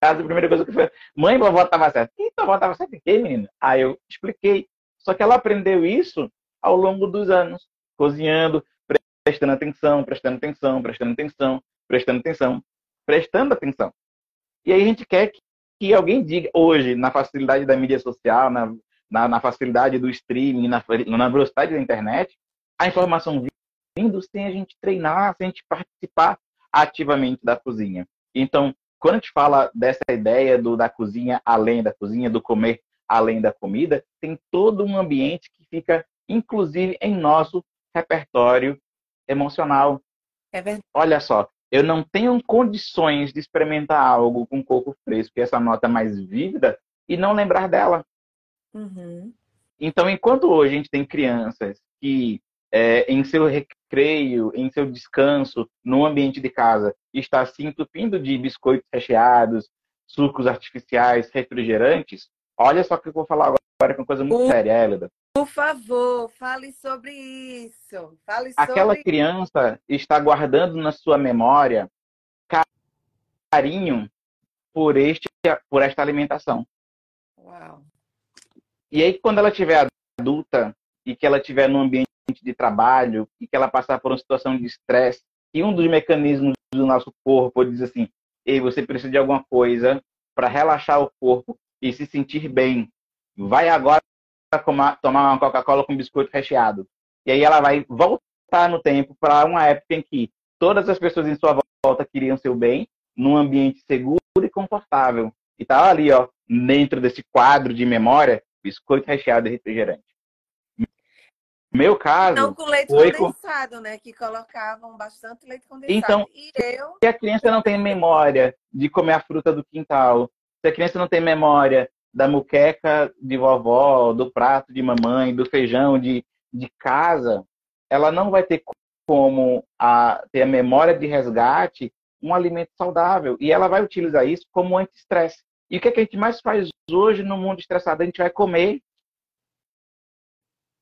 casa, a primeira coisa que foi, mãe, vovó estava certa. E vovó estava certa em quê, menina? Aí eu expliquei. Só que ela aprendeu isso ao longo dos anos, cozinhando, prestando atenção, prestando atenção, prestando atenção, prestando atenção, prestando atenção. E aí a gente quer que, que alguém diga, hoje, na facilidade da mídia social, na, na, na facilidade do streaming, na, na velocidade da internet, a informação vindo sem a gente treinar, sem a gente participar ativamente da cozinha. Então, quando a gente fala dessa ideia do, da cozinha além da cozinha, do comer além da comida, tem todo um ambiente que fica, inclusive, em nosso repertório emocional. É verdade. Olha só, eu não tenho condições de experimentar algo com coco fresco, e essa nota mais vívida, e não lembrar dela. Uhum. Então, enquanto hoje a gente tem crianças que, é, em seu recreio, em seu descanso, no ambiente de casa, está se entupindo de biscoitos recheados, sucos artificiais, refrigerantes, olha só o que eu vou falar agora com uma coisa muito séria, Hélida. Por favor, fale sobre isso. Fale Aquela sobre... criança está guardando na sua memória carinho por, este, por esta alimentação. Uau. E aí, quando ela tiver adulta e que ela estiver num ambiente de trabalho e que ela passar por uma situação de estresse, e um dos mecanismos do nosso corpo diz assim: Ei, você precisa de alguma coisa para relaxar o corpo e se sentir bem. Vai agora tomar uma Coca-Cola com biscoito recheado. E aí ela vai voltar no tempo para uma época em que todas as pessoas em sua volta queriam seu bem, num ambiente seguro e confortável. E estava tá ali, ó, dentro desse quadro de memória, biscoito recheado e refrigerante. Meu caso. Não com leite condensado, com... né? Que colocavam bastante leite condensado. Então, e eu... se a criança não tem memória de comer a fruta do quintal, se a criança não tem memória da muqueca de vovó, do prato de mamãe, do feijão de, de casa, ela não vai ter como a, ter a memória de resgate um alimento saudável. E ela vai utilizar isso como anti-estresse. E o que, é que a gente mais faz hoje no mundo estressado? A gente vai comer.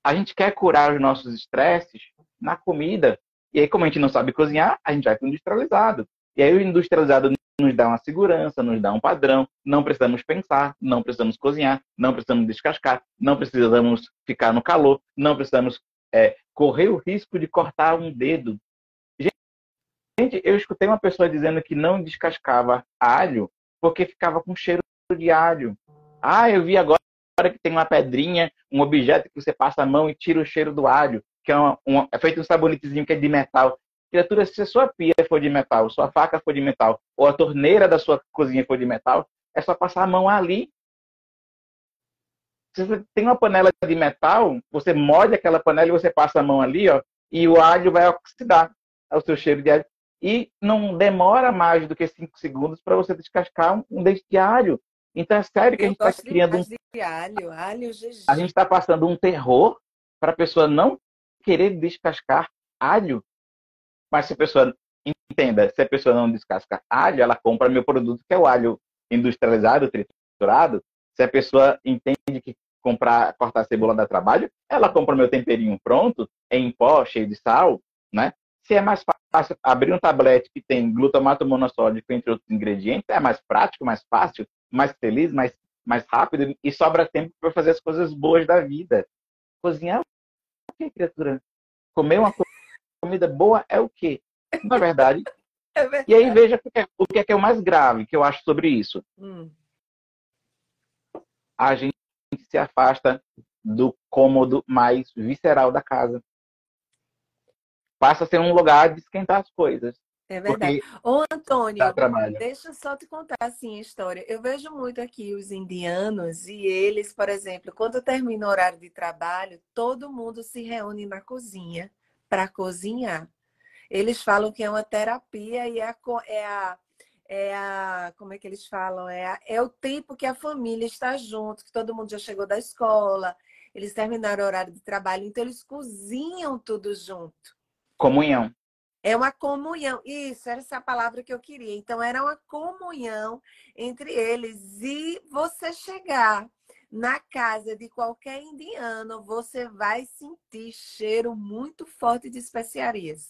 A gente quer curar os nossos estresses na comida. E aí, como a gente não sabe cozinhar, a gente vai para o industrializado. E aí, o industrializado nos dá uma segurança, nos dá um padrão. Não precisamos pensar, não precisamos cozinhar, não precisamos descascar, não precisamos ficar no calor, não precisamos é, correr o risco de cortar um dedo. Gente, eu escutei uma pessoa dizendo que não descascava alho porque ficava com cheiro de alho. Ah, eu vi agora que tem uma pedrinha, um objeto que você passa a mão e tira o cheiro do alho, que é, uma, uma, é feito um sabonetezinho que é de metal. Criatura, se a sua pia for de metal, sua faca for de metal, ou a torneira da sua cozinha for de metal, é só passar a mão ali. Se você tem uma panela de metal, você molha aquela panela e você passa a mão ali, ó, e o alho vai oxidar o seu cheiro de alho. E não demora mais do que 5 segundos para você descascar um, dente de alho. Então é sério que Eu a gente está criando um. Alho, alho, a gente está passando um terror para a pessoa não querer descascar alho. Mas se a pessoa entenda, se a pessoa não descasca alho, ela compra meu produto, que é o alho industrializado, triturado. Se a pessoa entende que comprar, cortar cebola dá trabalho, ela compra meu temperinho pronto, em pó, cheio de sal, né? Se é mais fácil abrir um tablete que tem glutamato monossódico, entre outros ingredientes, é mais prático, mais fácil, mais feliz, mais, mais rápido e sobra tempo para fazer as coisas boas da vida. Cozinhar o que, criatura? Comer uma comida boa é o quê? Na é verdade. É verdade. E aí veja o que, é, o que é, que é o mais grave que eu acho sobre isso. Hum. A gente se afasta do cômodo mais visceral da casa. Passa a ser um lugar de esquentar as coisas. É verdade. Ô, Antônio, deixa eu só te contar assim a história. Eu vejo muito aqui os indianos e eles, por exemplo, quando termina o horário de trabalho, todo mundo se reúne na cozinha para cozinhar. Eles falam que é uma terapia e é a, é a, é a como é que eles falam? É, a, é o tempo que a família está junto, que todo mundo já chegou da escola, eles terminaram o horário de trabalho, então eles cozinham tudo junto. Comunhão. É uma comunhão. Isso, era essa palavra que eu queria. Então, era uma comunhão entre eles. E você chegar na casa de qualquer indiano, você vai sentir cheiro muito forte de especiarias.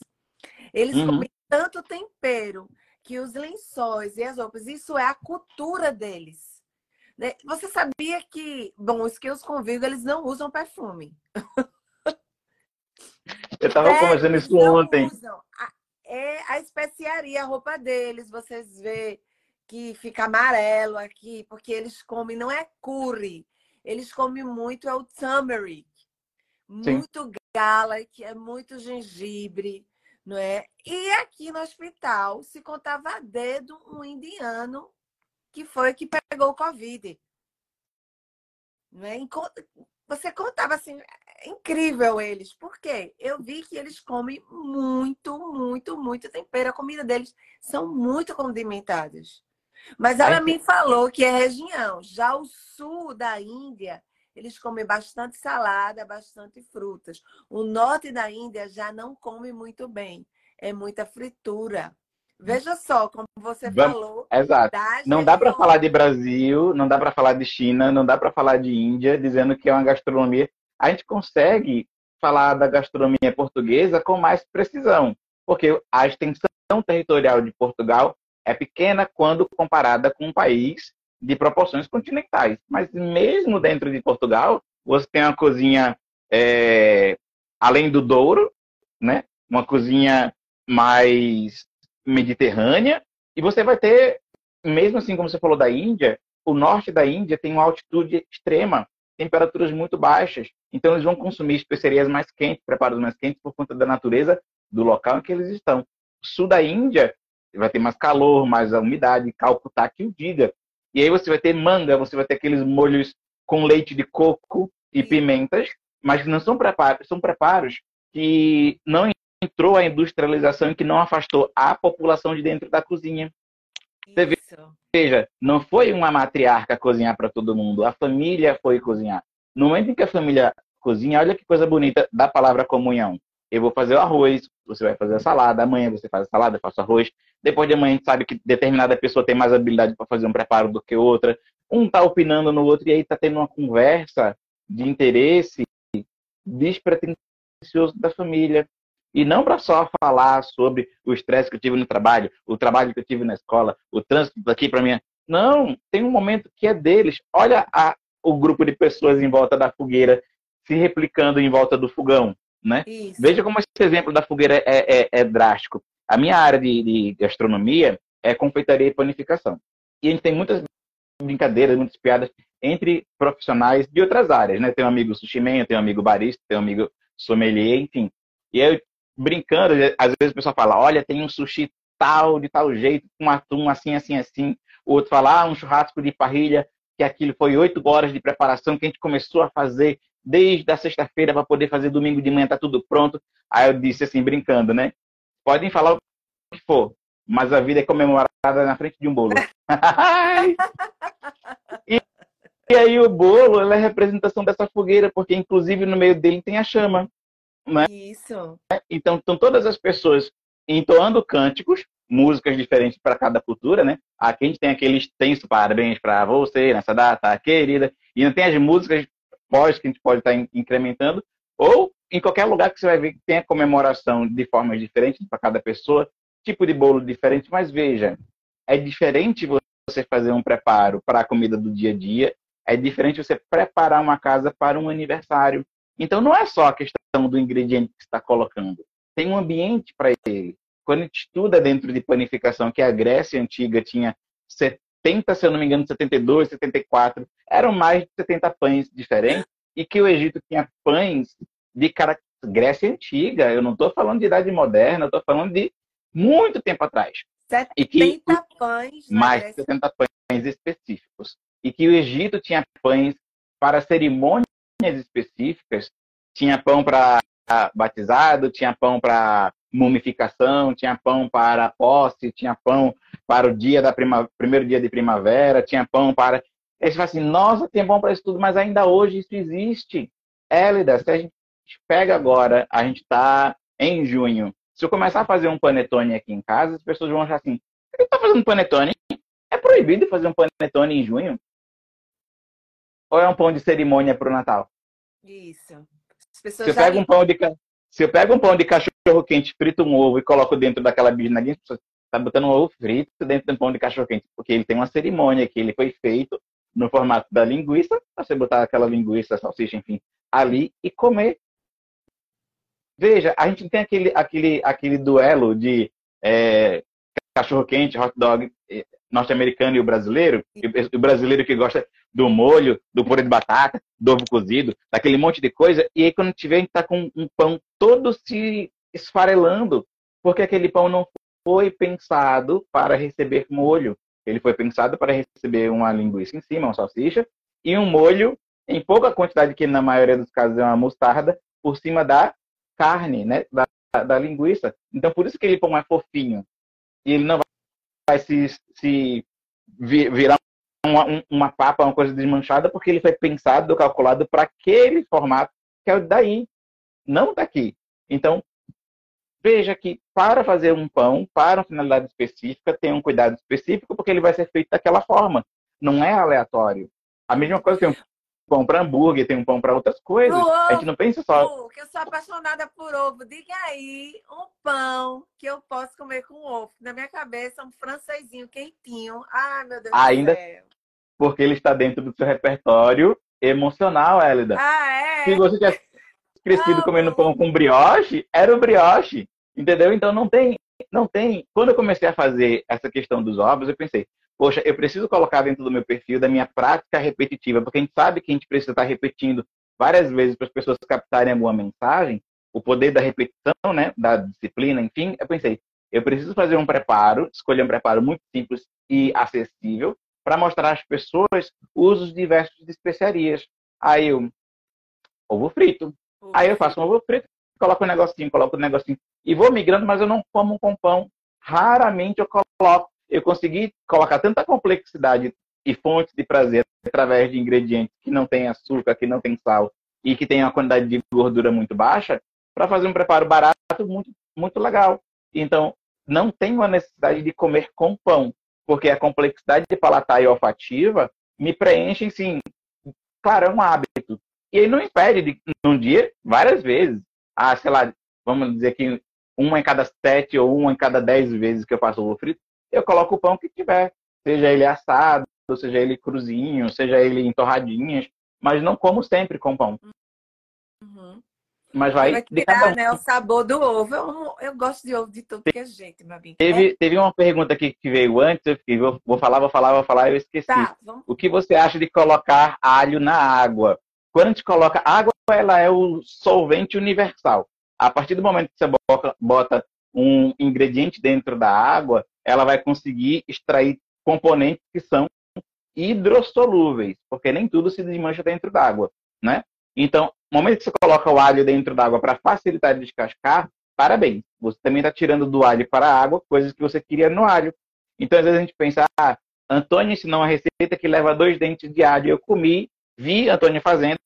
Eles uhum. comem tanto tempero que os lençóis e as roupas, isso é a cultura deles. Né? Você sabia que, bom, os que convido, eles não usam perfume. Eu estava é, conversando isso ontem. Usam. É a especiaria, a roupa deles, vocês vê que fica amarelo aqui, porque eles comem, não é curry, eles comem muito é o turmeric, muito Sim. garlic, é muito gengibre, não é? E aqui no hospital se contava a dedo um indiano que foi que pegou o Covid. Não é? Você contava assim, é incrível eles. Por quê? Eu vi que eles comem muito, muito, muito tempero. A comida deles são muito condimentadas. Mas ela me falou que é região. Já o sul da Índia, eles comem bastante salada, bastante frutas. O norte da Índia já não come muito bem. É muita fritura. Veja só, como você Vamos... falou. Exato. Não dá para falar de Brasil, não dá para falar de China, não dá para falar de Índia, dizendo que é uma gastronomia. A gente consegue falar da gastronomia portuguesa com mais precisão, porque a extensão territorial de Portugal é pequena quando comparada com um país de proporções continentais. Mas mesmo dentro de Portugal, você tem uma cozinha é, além do Douro, né? Uma cozinha mais mediterrânea e você vai ter, mesmo assim como você falou da Índia, o norte da Índia tem uma altitude extrema, temperaturas muito baixas. Então eles vão consumir especiarias mais quentes, preparos mais quentes por conta da natureza do local em que eles estão. O sul da Índia vai ter mais calor, mais umidade, Calcutá que o diga. E aí você vai ter manga, você vai ter aqueles molhos com leite de coco e pimentas, mas não são preparos, são preparos que não entrou a industrialização e que não afastou a população de dentro da cozinha. Veja, não foi uma matriarca cozinhar para todo mundo, a família foi cozinhar. No momento em que a família cozinha, olha que coisa bonita da palavra comunhão. Eu vou fazer o arroz, você vai fazer a salada, amanhã você faz a salada, eu faço arroz. Depois de amanhã a gente sabe que determinada pessoa tem mais habilidade para fazer um preparo do que outra. Um está opinando no outro e aí está tendo uma conversa de interesse despretensioso da família. E não para só falar sobre o estresse que eu tive no trabalho, o trabalho que eu tive na escola, o trânsito daqui para mim. Não, tem um momento que é deles. Olha a, o grupo de pessoas em volta da fogueira se replicando em volta do fogão, né? Veja como esse exemplo da fogueira é, é, é drástico. A minha área de, de gastronomia é confeitaria e panificação. E a gente tem muitas brincadeiras, muitas piadas entre profissionais de outras áreas, né? Tem um amigo sushi man, tem um amigo barista, tem um amigo sommelier, enfim. E eu brincando, às vezes o pessoal fala, olha, tem um sushi tal, de tal jeito, com atum assim, assim, assim. O outro fala, ah, um churrasco de parrilha, que aquilo foi oito horas de preparação que a gente começou a fazer desde a sexta-feira para poder fazer domingo de manhã, tá tudo pronto. Aí eu disse assim, brincando, né? Podem falar o que for, mas a vida é comemorada na frente de um bolo. e, e, aí o bolo é a representação dessa fogueira, porque inclusive no meio dele tem a chama. Né? Isso. Então, estão todas as pessoas entoando cânticos, músicas diferentes para cada cultura, né? Aqui a gente tem aquele extenso parabéns para você nessa data querida, e não tem as músicas pós que a gente pode estar tá incrementando, ou em qualquer lugar que você vai ver que tem a comemoração de formas diferentes para cada pessoa, tipo de bolo diferente, mas veja, é diferente você fazer um preparo para a comida do dia a dia, é diferente você preparar uma casa para um aniversário. Então não é só a questão do ingrediente que está colocando, tem um ambiente para ele. Quando a gente estuda dentro de panificação, que a Grécia antiga tinha 70, se eu não me engano, 72, 74, eram mais de 70 pães diferentes, e que o Egito tinha pães de cara... Grécia antiga, eu não estou falando de idade moderna, eu estou falando de muito tempo atrás. 70 e que, pães. Mais de 70 pães específicos. E que o Egito tinha pães para cerimônias específicas, tinha pão para batizado, tinha pão para mumificação, tinha pão para posse, tinha pão para o dia da prima, primeiro dia de primavera, tinha pão para. Aí você fala assim, nossa, tem pão para isso tudo, mas ainda hoje isso existe. Élida, se a gente pega agora, a gente está em junho. Se eu começar a fazer um panetone aqui em casa, as pessoas vão achar assim, você está fazendo panetone? É proibido fazer um panetone em junho? Ou é um pão de cerimônia para o Natal? Isso. Se eu, pego um pão de, se eu pego um pão de cachorro quente, frito um ovo e coloco dentro daquela bisnaguinha, está botando um ovo frito dentro de um pão de cachorro quente, porque ele tem uma cerimônia que ele foi feito no formato da linguiça, você botar aquela linguiça, salsicha, enfim, ali e comer. Veja, a gente tem aquele, aquele, aquele duelo de é, cachorro quente, hot dog é, norte-americano e o brasileiro, o brasileiro que gosta do molho, do purê de batata, do ovo cozido, daquele monte de coisa, e aí quando tiver a gente tá com um pão todo se esfarelando, porque aquele pão não foi pensado para receber molho, ele foi pensado para receber uma linguiça em cima, uma salsicha, e um molho em pouca quantidade, que na maioria dos casos é uma mostarda, por cima da carne, né, da, da linguiça. Então por isso que ele pão é fofinho, e ele não vai se, se virar uma, uma papa, uma coisa desmanchada, porque ele foi pensado, calculado para aquele formato que é o daí, não daqui. Então, veja que para fazer um pão, para uma finalidade específica, tem um cuidado específico, porque ele vai ser feito daquela forma. Não é aleatório. A mesma coisa que um pão para hambúrguer, tem um pão para outras coisas. Ovo, a gente não pensa só. Que eu sou apaixonada por ovo. Diga aí um pão que eu posso comer com ovo. Na minha cabeça, um francesinho quentinho. Ai, meu Deus Ainda do céu. Porque ele está dentro do seu repertório emocional, Hélida. Ah, é? Se você tivesse crescido comendo pão com brioche, era o brioche. Entendeu? Então não tem, não tem. Quando eu comecei a fazer essa questão dos ovos, eu pensei, poxa, eu preciso colocar dentro do meu perfil da minha prática repetitiva, porque a gente sabe que a gente precisa estar repetindo várias vezes para as pessoas captarem alguma mensagem, o poder da repetição, né, da disciplina, enfim, eu pensei, eu preciso fazer um preparo, escolher um preparo muito simples e acessível para mostrar às pessoas usos diversos de especiarias. Aí eu, ovo frito. Aí eu faço um ovo frito, coloco um negocinho, coloco um negocinho e vou migrando, mas eu não como com pão. Raramente eu coloco eu consegui colocar tanta complexidade e fontes de prazer através de ingredientes que não tem açúcar, que não tem sal e que tem uma quantidade de gordura muito baixa, para fazer um preparo barato muito, muito legal. Então, não tenho a necessidade de comer com pão, porque a complexidade de palatar e olfativa me preenche, sim. Claro, é um hábito. E não impede de, num dia, várias vezes, ah, sei lá, vamos dizer que uma em cada sete ou uma em cada dez vezes que eu faço ovo frito, eu coloco o pão que tiver, seja ele assado, seja ele cruzinho, seja ele em torradinhas, mas não como sempre com pão. Uhum. Mas vai, vai cada um. né, o sabor do ovo. Eu, eu gosto de ovo de todo que é jeito, meu amigo. Teve, é. teve uma pergunta aqui que veio antes, eu fiquei, vou, vou falar, vou falar, vou falar, eu esqueci. Tá, o que você acha de colocar alho na água? Quando a gente coloca água, ela é o solvente universal. A partir do momento que você bota um ingrediente dentro da água, ela vai conseguir extrair componentes que são hidrossolúveis, porque nem tudo se desmancha dentro d'água, né? Então, no momento que você coloca o alho dentro d'água para facilitar de descascar, parabéns. Você também está tirando do alho para a água coisas que você queria no alho. Então, às vezes a gente pensa, ah, Antônio ensinou uma receita que leva dois dentes de alho. Eu comi, vi Antônio fazendo,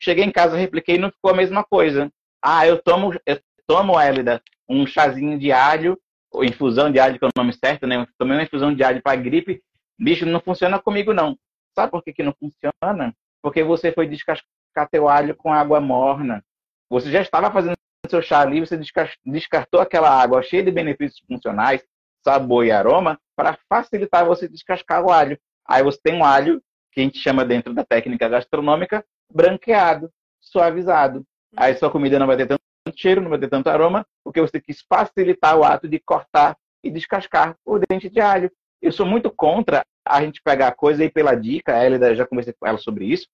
cheguei em casa, repliquei e não ficou a mesma coisa. Ah, eu tomo, eu tomo, Hélida, um chazinho de alho, infusão de alho, que é o nome certo, né? Eu tomei uma infusão de alho para gripe. Bicho, não funciona comigo, não. Sabe por que, que não funciona? Porque você foi descascar teu alho com água morna. Você já estava fazendo seu chá ali, você descartou aquela água cheia de benefícios funcionais, sabor e aroma, para facilitar você descascar o alho. Aí você tem um alho, que a gente chama dentro da técnica gastronômica, branqueado, suavizado. Aí sua comida não vai ter tanto cheiro, não vai ter tanto aroma, porque você quis facilitar o ato de cortar e descascar o dente de alho. Eu sou muito contra a gente pegar a coisa aí pela dica, a já conversei com ela sobre isso,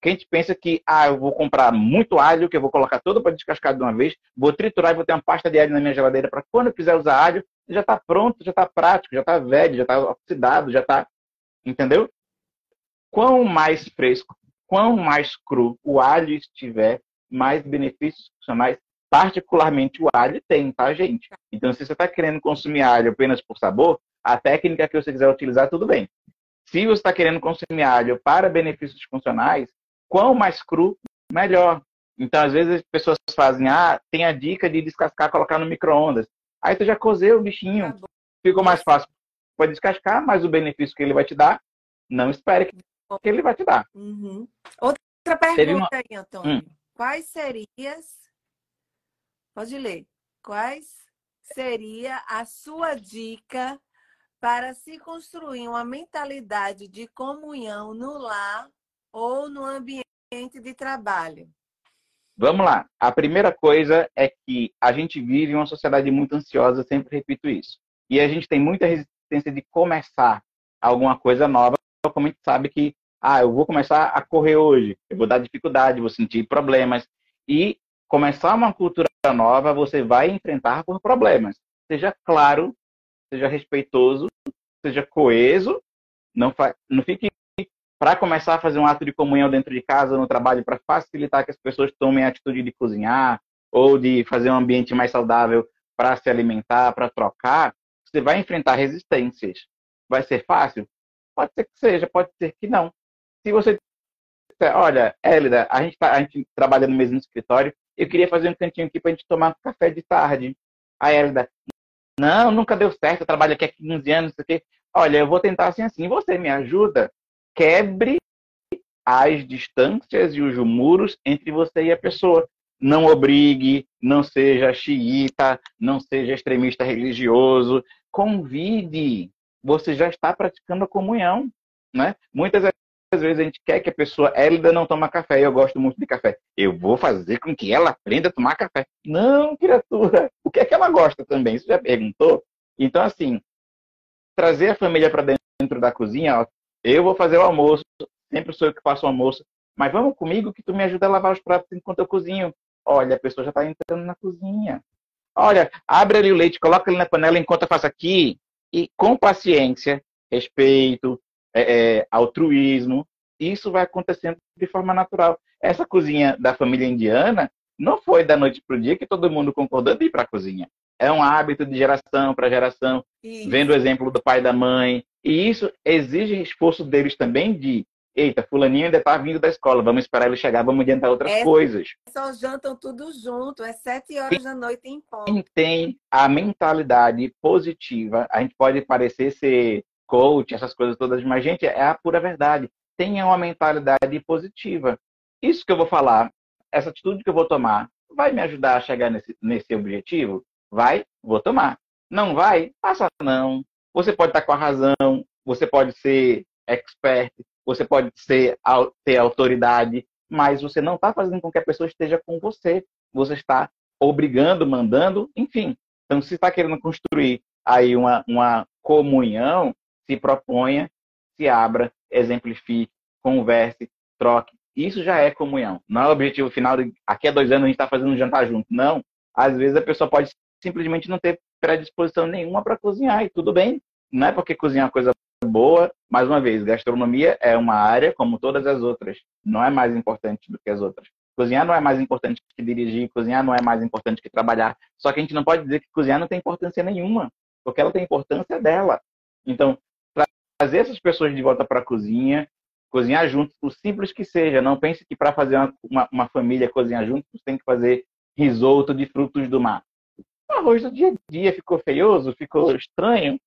que a gente pensa que, ah, eu vou comprar muito alho, que eu vou colocar todo para descascar de uma vez, vou triturar e vou ter uma pasta de alho na minha geladeira para quando eu quiser usar alho, já está pronto, já está prático, já está velho, já está oxidado, já está. Entendeu? Quanto mais fresco, quanto mais cru o alho estiver, mais benefícios funcionais, particularmente o alho, tem, tá, gente? Então, se você está querendo consumir alho apenas por sabor, a técnica que você quiser utilizar, tudo bem. Se você está querendo consumir alho para benefícios funcionais, quão mais cru, melhor. Então, às vezes, as pessoas fazem, ah, tem a dica de descascar, colocar no micro-ondas. Aí tu já cozeu o bichinho, tá ficou mais fácil para descascar, mas o benefício que ele vai te dar, não espere que, ele vai te dar. Uhum. Outra pergunta uma... aí, Antônio. Hum. Quais serias... Pode ler. Quais seria a sua dica para se construir uma mentalidade de comunhão no lar ou no ambiente de trabalho? Vamos lá. A primeira coisa é que a gente vive uma sociedade muito ansiosa, sempre repito isso. E a gente tem muita resistência de começar alguma coisa nova, como a gente sabe que, ah, eu vou começar a correr hoje, eu vou dar dificuldade, vou sentir problemas. E começar uma cultura nova, você vai enfrentar por problemas. Seja claro, seja respeitoso, seja coeso, não, não fique para começar a fazer um ato de comunhão dentro de casa, no trabalho, para facilitar que as pessoas tomem a atitude de cozinhar ou de fazer um ambiente mais saudável para se alimentar, para trocar, você vai enfrentar resistências. Vai ser fácil? Pode ser que seja, pode ser que não. Se você olha, Hélida, a gente, tá, a gente trabalha no mesmo escritório, eu queria fazer um cantinho aqui para a gente tomar café de tarde. A Hélida, não, nunca deu certo, eu trabalho aqui há 15 anos, isso aqui. Olha, eu vou tentar assim, assim, você me ajuda? quebre as distâncias e os muros entre você e a pessoa. Não obrigue, não seja xiita, não seja extremista religioso. Convide. Você já está praticando a comunhão. Né? Muitas vezes a gente quer que a pessoa ainda não toma café. Eu gosto muito de café. Eu vou fazer com que ela aprenda a tomar café. Não, criatura. O que é que ela gosta também? Você já perguntou? Então, assim, trazer a família para dentro da cozinha, eu vou fazer o almoço, sempre sou eu que faço o almoço, mas vamos comigo que tu me ajuda a lavar os pratos enquanto eu cozinho. Olha, a pessoa já está entrando na cozinha. Olha, abre ali o leite, coloca ele na panela enquanto eu faço aqui. E com paciência, respeito, é, é, altruísmo, isso vai acontecendo de forma natural. Essa cozinha da família indiana não foi da noite para o dia que todo mundo concordou de ir para a cozinha. É um hábito de geração para geração, isso. vendo o exemplo do pai e da mãe, e isso exige esforço deles também de, eita, fulaninho ainda está vindo da escola, vamos esperar ele chegar, vamos adiantar outras é, coisas. Só jantam tudo junto, é sete horas da noite em ponto. Quem tem a mentalidade positiva, a gente pode parecer ser coach, essas coisas todas, mas, gente, é a pura verdade. Tenha uma mentalidade positiva. Isso que eu vou falar, essa atitude que eu vou tomar, vai me ajudar a chegar nesse, nesse objetivo? Vai, vou tomar. Não vai? Faça não. Você pode estar com a razão, você pode ser expert, você pode ser, ter autoridade, mas você não está fazendo com que a pessoa esteja com você. Você está obrigando, mandando, enfim. Então, se está querendo construir aí uma, uma comunhão, se proponha, se abra, exemplifique, converse, troque. Isso já é comunhão. Não é o objetivo final de aqui a dois anos a gente está fazendo um jantar junto. Não. Às vezes a pessoa pode simplesmente não ter predisposição nenhuma para cozinhar e tudo bem. Não é porque cozinhar é uma coisa boa. Mais uma vez, gastronomia é uma área como todas as outras. Não é mais importante do que as outras. Cozinhar não é mais importante que dirigir, cozinhar não é mais importante que trabalhar. Só que a gente não pode dizer que cozinhar não tem importância nenhuma, porque ela tem importância dela. Então, trazer essas pessoas de volta para a cozinha, cozinhar juntos, o simples que seja. Não pense que para fazer uma, uma, uma, família cozinhar juntos, você tem que fazer risoto de frutos do mar. O arroz do dia a dia ficou feioso, ficou estranho.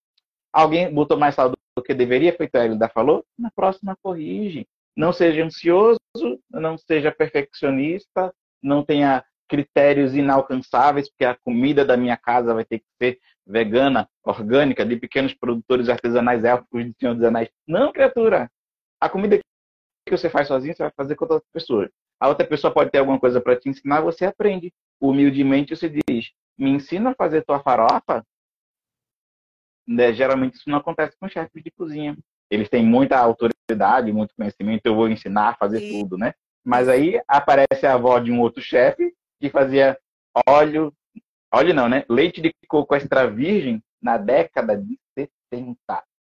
Alguém botou mais sal do que deveria, feito a Elida falou, na próxima corrige. Não seja ansioso, não seja perfeccionista, não tenha critérios inalcançáveis, porque a comida da minha casa vai ter que ser vegana, orgânica, de pequenos produtores artesanais élficos de Senhor dos Anéis. Não, criatura. A comida que você faz sozinho, você vai fazer com outras pessoas. A outra pessoa pode ter alguma coisa para te ensinar, você aprende. Humildemente você diz: me ensina a fazer tua farofa? Né? Geralmente isso não acontece com chefes de cozinha. Eles têm muita autoridade, muito conhecimento, eu vou ensinar a fazer Sim. tudo, né? Mas aí aparece a avó de um outro chefe que fazia óleo, óleo não, né? Leite de coco extra virgem na década de 70.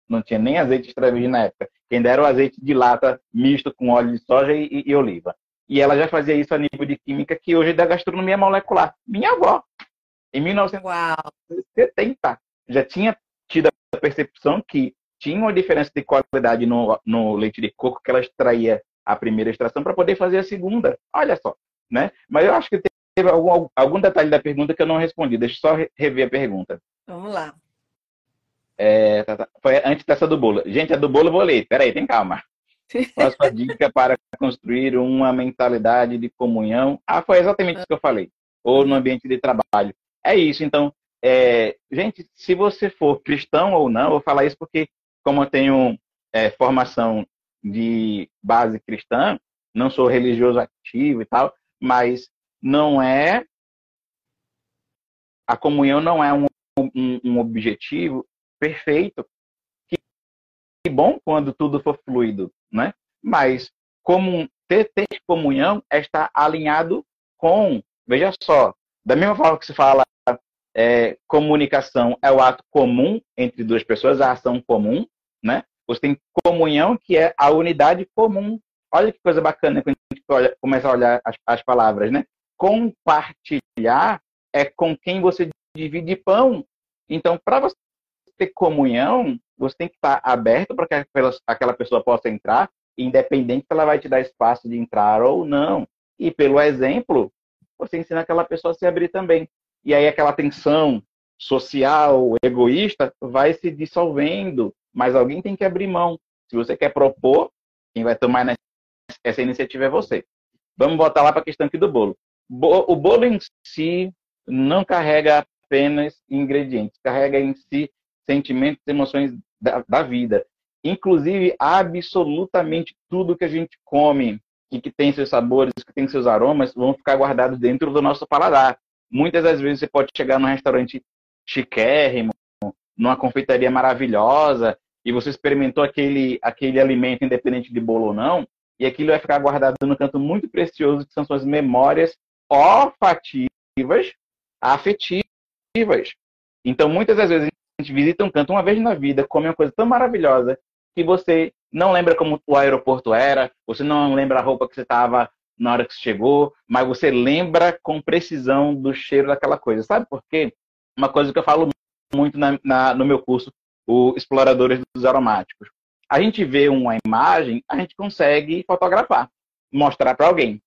Não tinha nem azeite extra virgem na época. Quem dera o azeite de lata misto com óleo de soja e, e, e oliva. E ela já fazia isso a nível de química, que hoje é da gastronomia molecular. Minha avó, em 1970, já tinha tido a percepção que tinha uma diferença de qualidade no, no leite de coco que ela extraía a primeira extração para poder fazer a segunda. Olha só, né? Mas eu acho que teve algum, algum detalhe da pergunta que eu não respondi. Deixa eu só rever a pergunta. Vamos lá. É, tá, tá. Foi antes dessa do bolo. Gente, a do bolo eu vou ler. Peraí, tem calma. Próxima dica para construir uma mentalidade de comunhão. Ah, foi exatamente isso que eu falei. Ou no ambiente de trabalho. É isso. Então, é, gente, se você for cristão ou não, eu vou falar isso porque, como eu tenho é, formação de base cristã, não sou religioso ativo e tal, mas não é. A comunhão não é um, um, um objetivo perfeito. Que, que bom quando tudo for fluido, né? Mas como ter, ter comunhão é estar alinhado com, veja só, da mesma forma que se fala é, comunicação é o ato comum entre duas pessoas, a ação comum, né? Você tem comunhão, que é a unidade comum. Olha que coisa bacana quando a gente olha, começa a olhar as, as palavras, né? Compartilhar é com quem você divide pão. Então, para você ter comunhão, você tem que estar aberto para que aquela pessoa possa entrar, independente se ela vai te dar espaço de entrar ou não. E pelo exemplo, você ensina aquela pessoa a se abrir também. E aí aquela tensão social, egoísta, vai se dissolvendo. Mas alguém tem que abrir mão. Se você quer propor, quem vai tomar essa iniciativa é você. Vamos voltar lá para a questão aqui do bolo. O bolo em si não carrega apenas ingredientes, carrega em si sentimentos emoções da, da vida. Inclusive, absolutamente tudo que a gente come e que tem seus sabores, que tem seus aromas, vão ficar guardados dentro do nosso paladar. Muitas das vezes você pode chegar num restaurante chiquérrimo, numa confeitaria maravilhosa, e você experimentou aquele, aquele alimento, independente de bolo ou não, e aquilo vai ficar guardado no canto muito precioso, que são suas memórias olfativas, afetivas. Então, muitas das vezes a gente visita um canto uma vez na vida, come uma coisa tão maravilhosa, que você não lembra como o aeroporto era, você não lembra a roupa que você estava na hora que você chegou, mas você lembra com precisão do cheiro daquela coisa. Sabe por quê? Uma coisa que eu falo muito na, na, no meu curso, o Exploradores dos Aromáticos. A gente vê uma imagem, a gente consegue fotografar, mostrar para alguém.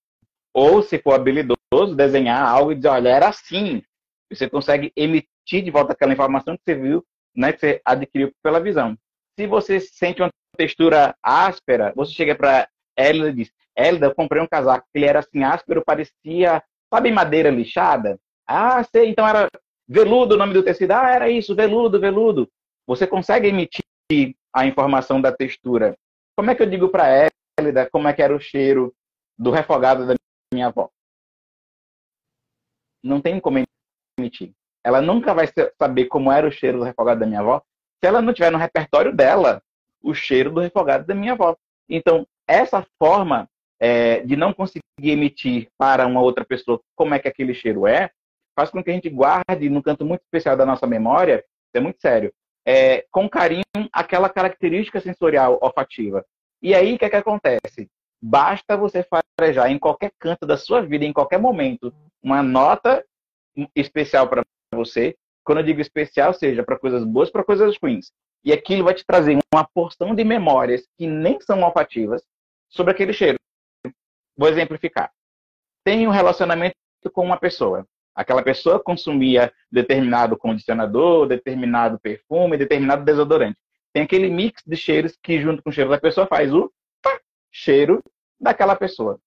Ou, se for habilidoso, desenhar algo e dizer, olha, era assim. Você consegue emitir de volta aquela informação que você viu, né, que você adquiriu pela visão. Se você sente uma textura áspera, você chega para ela e diz, Hélida, eu comprei um casaco, ele era assim áspero, parecia Sabe madeira lixada? Ah, sei, então era veludo o nome do tecido. Ah, era isso, veludo, veludo. Você consegue emitir a informação da textura. Como é que eu digo para Hélida como é que era o cheiro do refogado da minha avó? Não tem como emitir. Ela nunca vai saber como era o cheiro do refogado da minha avó se ela não tiver no repertório dela o cheiro do refogado da minha avó. Então, essa forma é, de não conseguir emitir para uma outra pessoa como é que aquele cheiro é, faz com que a gente guarde no canto muito especial da nossa memória, é muito sério, é, com carinho aquela característica sensorial olfativa. E aí, o que, é que acontece? Basta você farejar em qualquer canto da sua vida, em qualquer momento, uma nota especial para você. Quando eu digo especial, seja para coisas boas, para coisas ruins. E aquilo vai te trazer uma porção de memórias que nem são olfativas sobre aquele cheiro. Vou exemplificar. Tem um relacionamento com uma pessoa. Aquela pessoa consumia determinado condicionador, determinado perfume, determinado desodorante. Tem aquele mix de cheiros que, junto com o cheiro da pessoa, faz o cheiro daquela pessoa.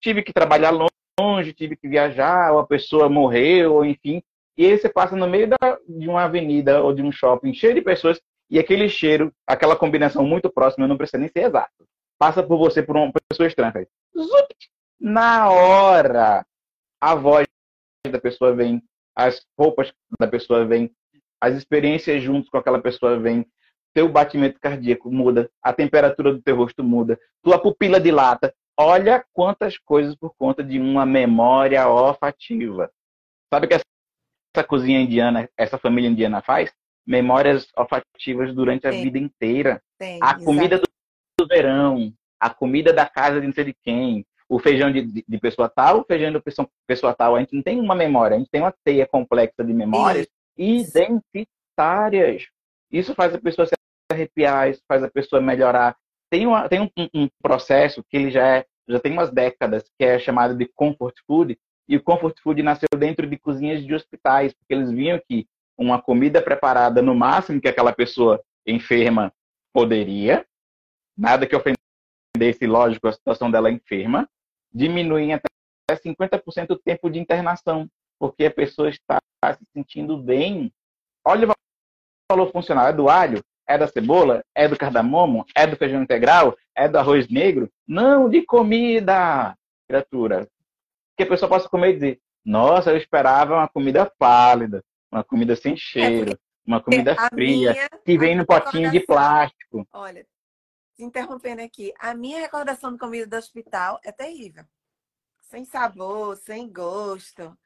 Tive que trabalhar longe, tive que viajar, ou a pessoa morreu, ou enfim. E aí você passa no meio da, de uma avenida ou de um shopping cheio de pessoas e aquele cheiro, aquela combinação muito próxima, não precisa nem ser exato. Passa por você por uma pessoa estranha. Zup! Na hora, a voz da pessoa vem, as roupas da pessoa vem, as experiências juntos com aquela pessoa vem, teu batimento cardíaco muda, a temperatura do teu rosto muda, tua pupila dilata. Olha quantas coisas por conta de uma memória olfativa. Sabe o que essa cozinha indiana, essa família indiana faz? Memórias olfativas durante a Sim. vida inteira. Sim, a comida do, do verão, a comida da casa de não sei de quem, o feijão de, de, de, pessoa tal, o feijão de pessoa, pessoa tal. A gente não tem uma memória, a gente tem uma teia complexa de memórias Isso. identitárias. Isso faz a pessoa se arrepiar, isso faz a pessoa melhorar. Tem, uma, tem um, um, processo que ele já, é, já tem umas décadas, que é chamado de comfort food, e o comfort food nasceu dentro de cozinhas de hospitais, porque eles viam que uma comida preparada no máximo que aquela pessoa enferma poderia, nada que ofendesse, lógico, a situação dela enferma, diminuem até 50% o tempo de internação, porque a pessoa está se sentindo bem. Olha o valor funcional, é do alho, é da cebola, é do cardamomo, é do feijão integral, é do arroz negro? Não, de comida, criatura. Que a pessoa possa comer e dizer, nossa, eu esperava uma comida pálida, uma comida sem é, cheiro, é uma comida fria, minha, que vem no potinho de plástico. Olha, interrompendo aqui, a minha recordação de comida do hospital é terrível. Sem sabor, sem gosto.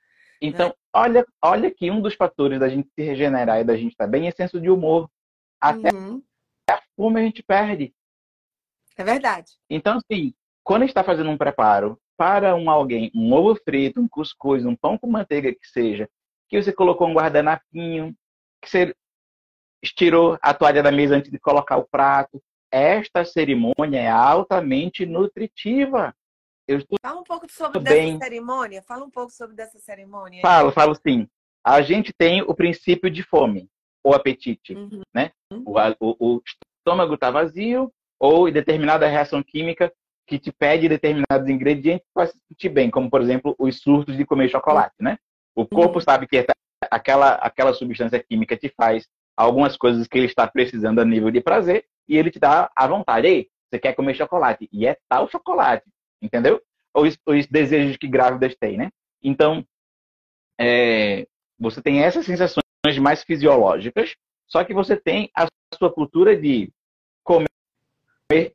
Então, né? olha, olha que um dos fatores da gente se regenerar e da gente estar bem é senso de humor. Até uhum. a fome a gente perde. É verdade. Então, assim, quando a gente está fazendo um preparo para um alguém, um ovo frito, um cuscuz, um pão com manteiga que seja, que você colocou um guardanapinho, que você estirou a toalha da mesa antes de colocar o prato, esta cerimônia é altamente nutritiva. Eu estou Fala um pouco sobre bem. dessa cerimônia. Fala um pouco sobre dessa cerimônia. Falo, falo sim. A gente tem o princípio de fome, ou apetite, uhum. né? O, o, o estômago está vazio, ou determinada reação química que te pede determinados ingredientes para se sentir bem, como por exemplo os surtos de comer chocolate, né? O corpo uhum. sabe que aquela aquela substância química te faz algumas coisas que ele está precisando a nível de prazer e ele te dá a vontade. Ei, você quer comer chocolate? E é tal chocolate, entendeu? Os, os desejos que grávidas têm, né? Então, é, você tem essas sensações mais fisiológicas, só que você tem a sua cultura de comer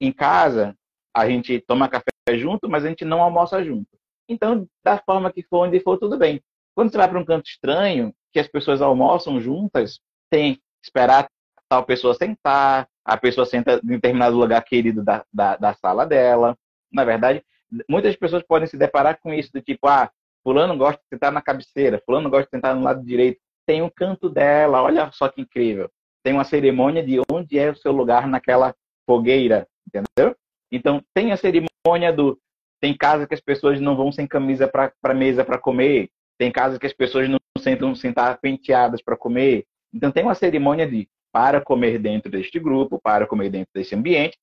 em casa, a gente toma café junto, mas a gente não almoça junto. Então, da forma que for, onde for, tudo bem. Quando você vai para um canto estranho, que as pessoas almoçam juntas, tem esperar tal pessoa sentar, a pessoa senta em determinado lugar querido da, da, da sala dela. Na verdade, muitas pessoas podem se deparar com isso, do tipo, ah, fulano gosta de sentar na cabeceira, fulano gosta de sentar no lado direito. Tem um canto dela, olha só que incrível. Tem uma cerimônia de onde é o seu lugar naquela fogueira, entendeu? Então, tem a cerimônia do... Tem casa que as pessoas não vão sem camisa para mesa para comer. Tem casa que as pessoas não sentam sentar penteadas para comer. Então, tem uma cerimônia de para comer dentro deste grupo, para comer dentro desse ambiente.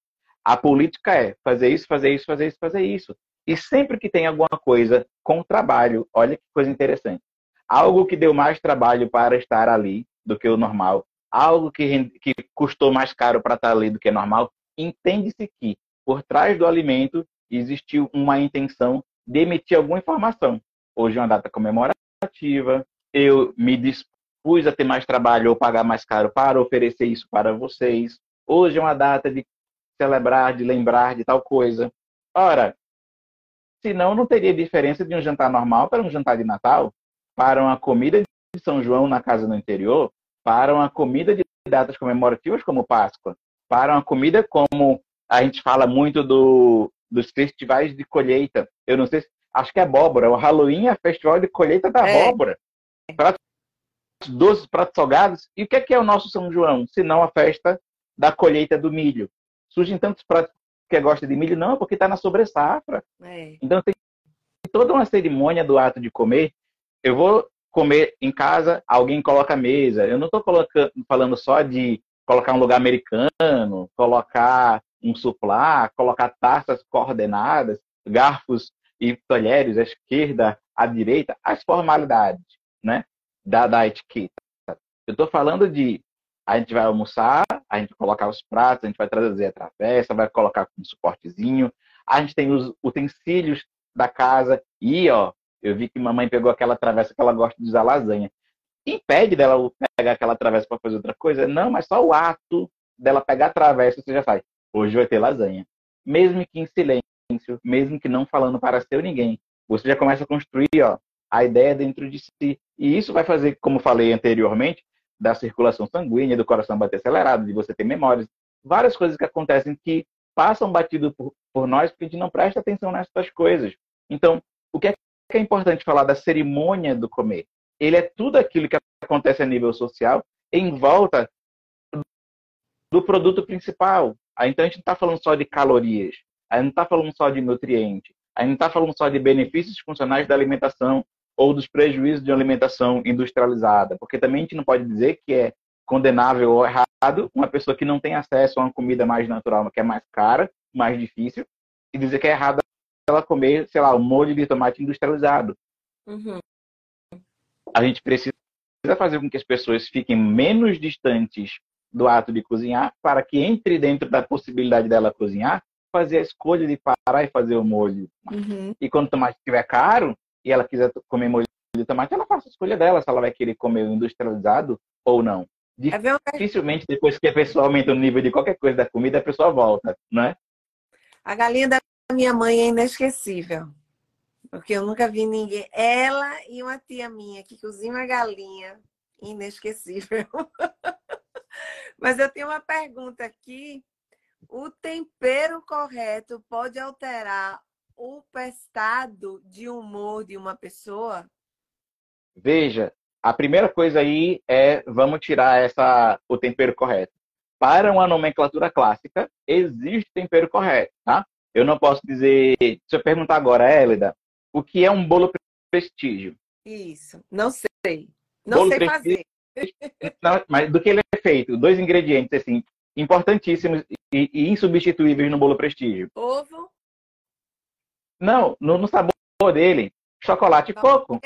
A política é fazer isso, fazer isso, fazer isso, fazer isso. E sempre que tem alguma coisa com trabalho, olha que coisa interessante. Algo que deu mais trabalho para estar ali do que o normal, algo que, que custou mais caro para estar ali do que normal, entende-se que por trás do alimento existiu uma intenção de emitir alguma informação. Hoje é uma data comemorativa, eu me dispus a ter mais trabalho ou pagar mais caro para oferecer isso para vocês. Hoje é uma data de celebrar, de lembrar de tal coisa. Ora, senão não teria diferença de um jantar normal para um jantar de Natal, para uma comida de São João na casa no interior, para uma comida de datas comemorativas como Páscoa, para uma comida como a gente fala muito do, dos festivais de colheita. Eu não sei, se, acho que é abóbora. O Halloween é festival de colheita da é. abóbora. Pratos doces, pratos salgados. E o que é, que é o nosso São João? Se não a festa da colheita do milho. Surgem tantos pratos que gosta de milho? Não, porque está na sobressafra. É. Então tem toda uma cerimônia do ato de comer. Eu vou comer em casa, alguém coloca a mesa. Eu não estou falando só de colocar um lugar americano, colocar um suplá, colocar taças coordenadas, garfos e talheres à esquerda, à direita, as formalidades né, da, da etiqueta. Eu estou falando de a gente vai almoçar, a gente vai colocar os pratos, a gente vai trazer a travessa, vai colocar um suportezinho, a gente tem os utensílios da casa e, ó, eu vi que mamãe pegou aquela travessa que ela gosta de usar lasanha. Impede dela pegar aquela travessa para fazer outra coisa? Não, mas só o ato dela pegar a travessa, você já faz. Hoje vai ter lasanha. Mesmo que em silêncio, mesmo que não falando para seu ninguém, você já começa a construir ó, a ideia dentro de si. E isso vai fazer, como falei anteriormente, da circulação sanguínea, do coração bater acelerado, de você ter memórias, várias coisas que acontecem que passam batido por, por nós porque a gente não presta atenção nessas coisas. Então, o que é, que é importante falar da cerimônia do comer? Ele é tudo aquilo que acontece a nível social em volta do produto principal, então a gente não está falando só de calorias, a gente não está falando só de nutrientes, a gente não está falando só de benefícios funcionais da alimentação ou dos prejuízos de uma alimentação industrializada, porque também a gente não pode dizer que é condenável ou errado uma pessoa que não tem acesso a uma comida mais natural, que é mais cara, mais difícil, e dizer que é errado ela comer, sei lá, um molho de tomate industrializado. Uhum. A gente precisa fazer com que as pessoas fiquem menos distantes do ato de cozinhar, para que entre dentro da possibilidade dela cozinhar, fazer a escolha de parar e fazer o molho. Uhum. E quando o tomate estiver caro e ela quiser comer molho de tomate, ela faça a escolha dela, se ela vai querer comer industrializado ou não. É Dificilmente, depois que a pessoa aumenta o nível de qualquer coisa da comida, a pessoa volta, não é? A galinha da minha mãe é inesquecível. Porque eu nunca vi ninguém. Ela e uma tia minha que cozinha uma galinha inesquecível. Mas eu tenho uma pergunta aqui. O tempero correto pode alterar o estado de humor de uma pessoa? Veja, a primeira coisa aí é vamos tirar essa o tempero correto. Para uma nomenclatura clássica, existe tempero correto, tá? Eu não posso dizer. Se eu perguntar agora, Hélida, o que é um bolo prestígio? Isso, não sei. Não bolo sei fazer. Não, mas do que ele é feito? Dois ingredientes, assim, importantíssimos e, e insubstituíveis no bolo prestígio. Ovo? Não, no, no sabor dele. Chocolate e coco.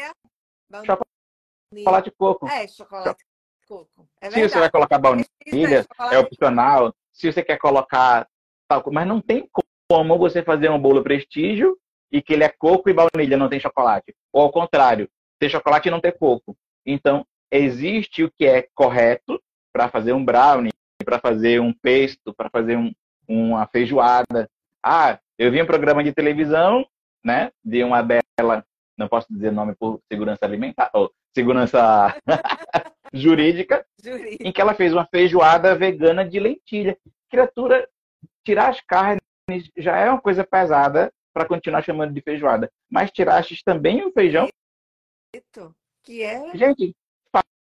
Chocolate e coco. É, chocolate e coco. É Se você vai colocar baunilha, é opcional. Se você quer colocar tal mas não tem como você fazer um bolo prestígio e que ele é coco e baunilha, não tem chocolate. Ou ao contrário, ter chocolate e não ter coco. Então, existe o que é correto para fazer um brownie, para fazer um pesto, para fazer um, uma feijoada. Ah, eu vi um programa de televisão, né, de uma bela, não posso dizer nome por segurança alimentar, ou segurança jurídica, Jurídica, em que ela fez uma feijoada vegana de lentilha. Criatura, tirar as carnes já é uma coisa pesada para continuar chamando de feijoada, mas tiraste também o feijão. Que é? Gente,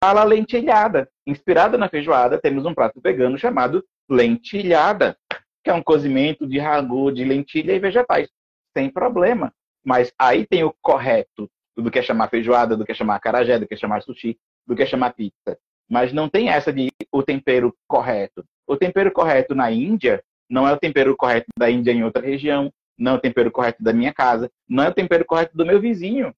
fala lentilhada. Inspirada na feijoada, temos um prato vegano chamado lentilhada, que é um cozimento de ragu, de lentilha e vegetais. Sem problema. Mas aí tem o correto do que é chamar feijoada, do que é chamar carajé, do que é chamar sushi, do que é chamar pizza. Mas não tem essa de o tempero correto. O tempero correto na Índia não é o tempero correto da Índia em outra região. não é o tempero correto da minha casa, não é o tempero correto do meu vizinho.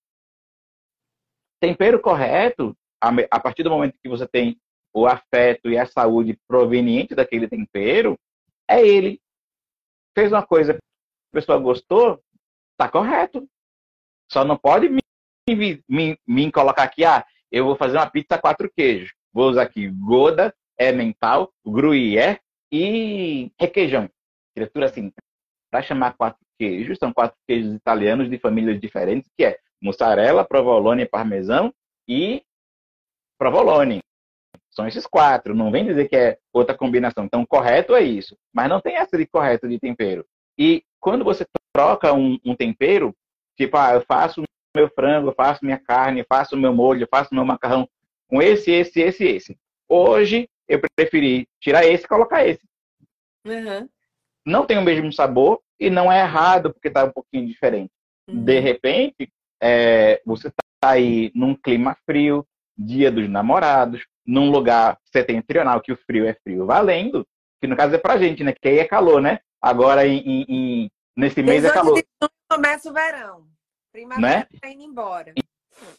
Tempero correto, a partir do momento que você tem o afeto e a saúde proveniente daquele tempero, é ele. Fez uma coisa, a pessoa gostou, tá correto. Só não pode me, me, me colocar aqui, ah, eu vou fazer uma pizza quatro queijos. Vou usar aqui Goda, é mental, gruyère e requeijão. Criatura assim, para chamar quatro queijos, são quatro queijos italianos de famílias diferentes, que é mussarela, provolone, parmesão e provolone. São esses quatro. Não vem dizer que é outra combinação. Então, correto é isso. Mas não tem essa de correto de tempero. E quando você troca um, um tempero, tipo, ah, eu faço meu frango, eu faço minha carne, faço meu molho, faço meu macarrão com esse, esse, esse, esse. Hoje, eu preferi tirar esse e colocar esse. Uhum. Não tem o mesmo sabor e não é errado porque está um pouquinho diferente. Uhum. De repente, é, você está aí num clima frio, dia dos namorados, num lugar setentrional que o frio é frio valendo, que no caso é pra gente, né? Que aí é calor, né? Agora, em, em, em nesse mês é calor. Começa o verão. Primavera né? tá indo embora.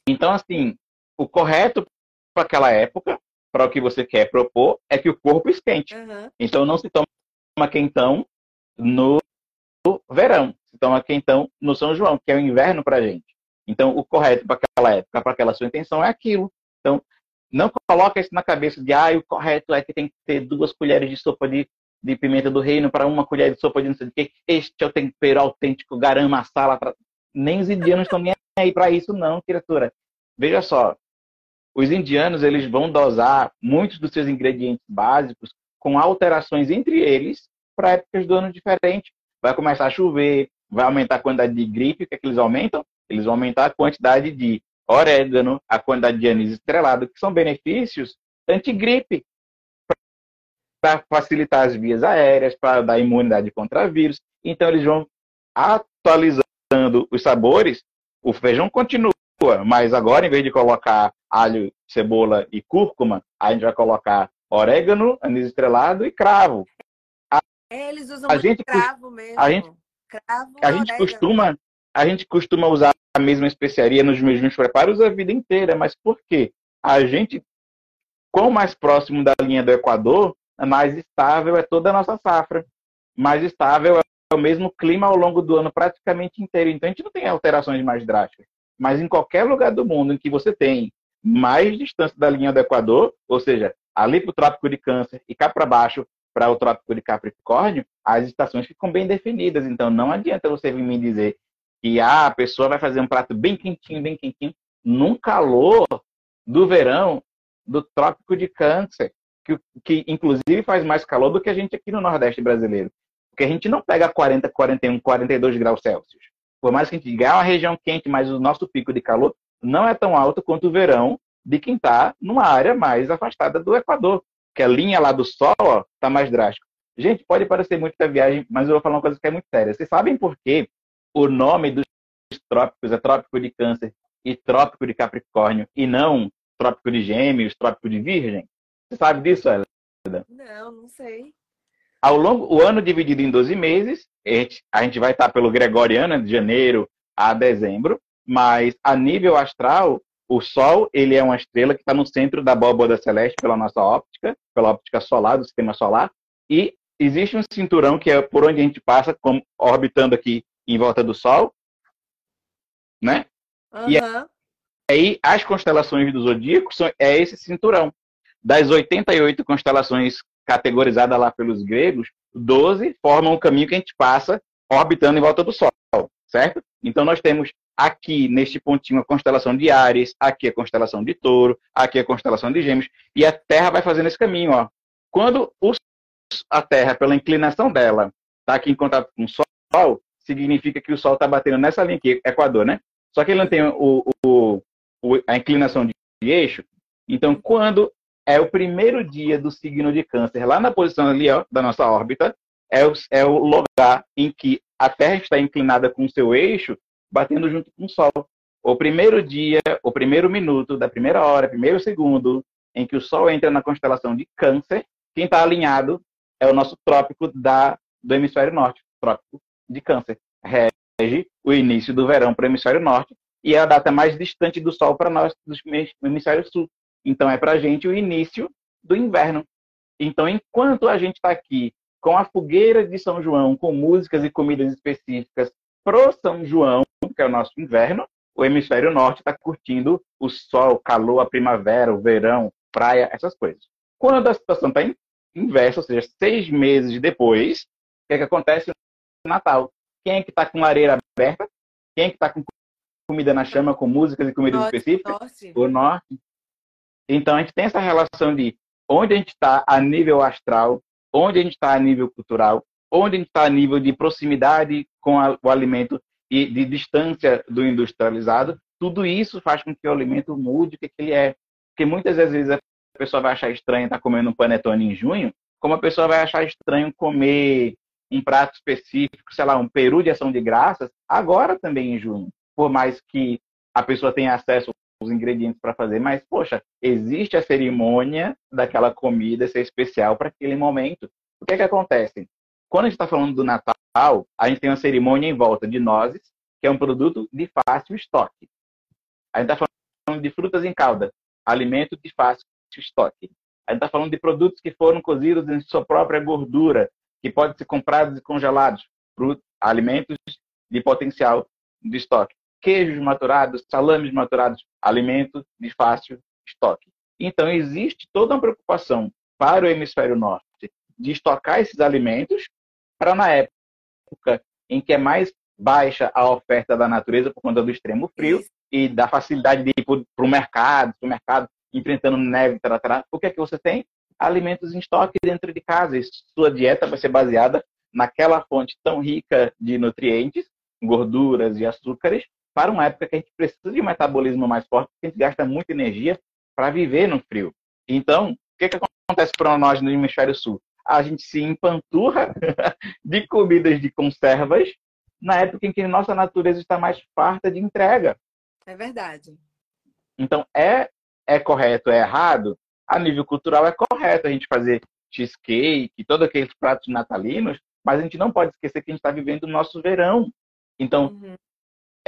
Então, assim, o correto para aquela época, para o que você quer propor, é que o corpo esquente. Uhum. Então, não se toma quentão no verão, se toma quentão no São João, que é o inverno para gente. Então, o correto para aquela época, para aquela sua intenção, é aquilo. Então, não coloca isso na cabeça de, ah, o correto é que tem que ter duas colheres de sopa de, de pimenta do reino para uma colher de sopa de não sei o quê. Este é o tempero autêntico, garam masala. Pra... Nem os indianos estão nem aí para isso, não, criatura. Veja só, os indianos eles vão dosar muitos dos seus ingredientes básicos com alterações entre eles para épocas do ano diferentes. Vai começar a chover, vai aumentar a quantidade de gripe, o que, é que eles aumentam? Eles vão aumentar a quantidade de orégano, a quantidade de anis estrelado, que são benefícios antigripe, para facilitar as vias aéreas, para dar imunidade contra vírus. Então, eles vão atualizando os sabores. O feijão continua, mas agora, em vez de colocar alho, cebola e cúrcuma, a gente vai colocar orégano, anis estrelado e cravo. A, é, eles usam a gente, cravo mesmo. A gente, cravo a gente costuma a gente costuma usar a mesma especiaria nos mesmos preparos a vida inteira, mas por quê? A gente, quanto mais próximo da linha do Equador, mais estável é toda a nossa safra. Mais estável é o mesmo clima ao longo do ano praticamente inteiro. Então a gente não tem alterações mais drásticas. Mas em qualquer lugar do mundo em que você tem mais distância da linha do Equador, ou seja, ali para o Trópico de Câncer e cá para baixo para o Trópico de Capricórnio, as estações ficam bem definidas. Então não adianta você vir me dizer que ah, a pessoa vai fazer um prato bem quentinho, bem quentinho, num calor do verão do trópico de câncer, que, que inclusive faz mais calor do que a gente aqui no Nordeste brasileiro. Porque a gente não pega 40, 41, 42 graus Celsius. Por mais que a gente diga, é uma região quente, mas o nosso pico de calor não é tão alto quanto o verão de quem está numa área mais afastada do Equador, que a linha lá do Sol está mais drástica. Gente, pode parecer muita viagem, mas eu vou falar uma coisa que é muito séria. Vocês sabem por quê o nome dos trópicos é Trópico de Câncer e Trópico de Capricórnio, e não Trópico de Gêmeos, Trópico de Virgem? Você sabe disso, Helena? Não, não sei. Ao longo, o ano dividido em 12 meses, a gente, vai estar pelo Gregoriano, de janeiro a dezembro, mas a nível astral, o Sol ele é uma estrela que está no centro da abóbora celeste pela nossa óptica, pela óptica solar, do sistema solar, e existe um cinturão que é por onde a gente passa, como, orbitando aqui em volta do Sol, né? Uhum. E aí as constelações do zodíaco são, é esse cinturão. Das 88 constelações categorizadas lá pelos gregos, 12 formam um caminho que a gente passa orbitando em volta do Sol, certo? Então nós temos aqui neste pontinho a constelação de Ares, aqui a constelação de Touro, aqui a constelação de Gêmeos, e a Terra vai fazendo esse caminho, ó. Quando a Terra, pela inclinação dela, está aqui em contato com o Sol, significa que o Sol está batendo nessa linha aqui, Equador, né? Só que ele não tem o, o, a inclinação de eixo. Então, quando é o primeiro dia do signo de câncer, lá na posição ali ó, da nossa órbita, é o, é o lugar em que a Terra está inclinada com o seu eixo, batendo junto com o Sol. O primeiro dia, o primeiro minuto da primeira hora, primeiro segundo, em que o Sol entra na constelação de câncer, quem está alinhado é o nosso trópico da, do hemisfério norte, trópico de câncer. rege o início do verão para o hemisfério norte e é a data mais distante do Sol para nós do hemisfério sul. Então é para a gente o início do inverno. Então, enquanto a gente está aqui com a fogueira de São João, com músicas e comidas específicas pro São João, que é o nosso inverno, o hemisfério norte está curtindo o sol, o calor, a primavera, o verão, praia, essas coisas. Quando a situação está inversa, ou seja, seis meses depois, o que, é que acontece no Natal? Quem é que está com lareira aberta? Quem é que está com comida na chama, com músicas e comidas norte, específicas? Norte. O norte. Então a gente tem essa relação de onde a gente está a nível astral, onde a gente está a nível cultural, onde a gente está a nível de proximidade com a, o alimento e de distância do industrializado. Tudo isso faz com que o alimento mude o que, que ele é. Porque muitas vezes a pessoa vai achar estranho estar comendo um panetone em junho, como a pessoa vai achar estranho comer um prato específico, sei lá, um peru de ação de graças, agora também em junho. Por mais que a pessoa tenha acesso aos ingredientes para fazer, mas, poxa, existe a cerimônia daquela comida ser especial para aquele momento. O que é que acontece? Quando a gente está falando do Natal, a gente tem uma cerimônia em volta de nozes, que é um produto de fácil estoque. A gente está falando de frutas em calda, alimento de fácil estoque. A gente está falando de produtos que foram cozidos em sua própria gordura, que podem ser comprados e congelados, alimentos de potencial de estoque. Queijos maturados, salames maturados, alimentos de fácil estoque. Então, existe toda uma preocupação para o hemisfério norte de estocar esses alimentos para, na época em que é mais baixa a oferta da natureza por conta do extremo frio e da facilidade de ir para o mercado, o mercado enfrentando neve, tará, tará, o que é que você tem? alimentos em estoque dentro de casa. E sua dieta vai ser baseada naquela fonte tão rica de nutrientes, gorduras e açúcares, para uma época que a gente precisa de um metabolismo mais forte, porque a gente gasta muita energia para viver no frio. Então, o que, que acontece para nós no hemisfério sul? A gente se empanturra de comidas de conservas na época em que nossa natureza está mais farta de entrega. É verdade. Então, é, é correto, é errado? a nível cultural é correto a gente fazer cheesecake, todos aqueles pratos natalinos, mas a gente não pode esquecer que a gente está vivendo o nosso verão. Então, uhum.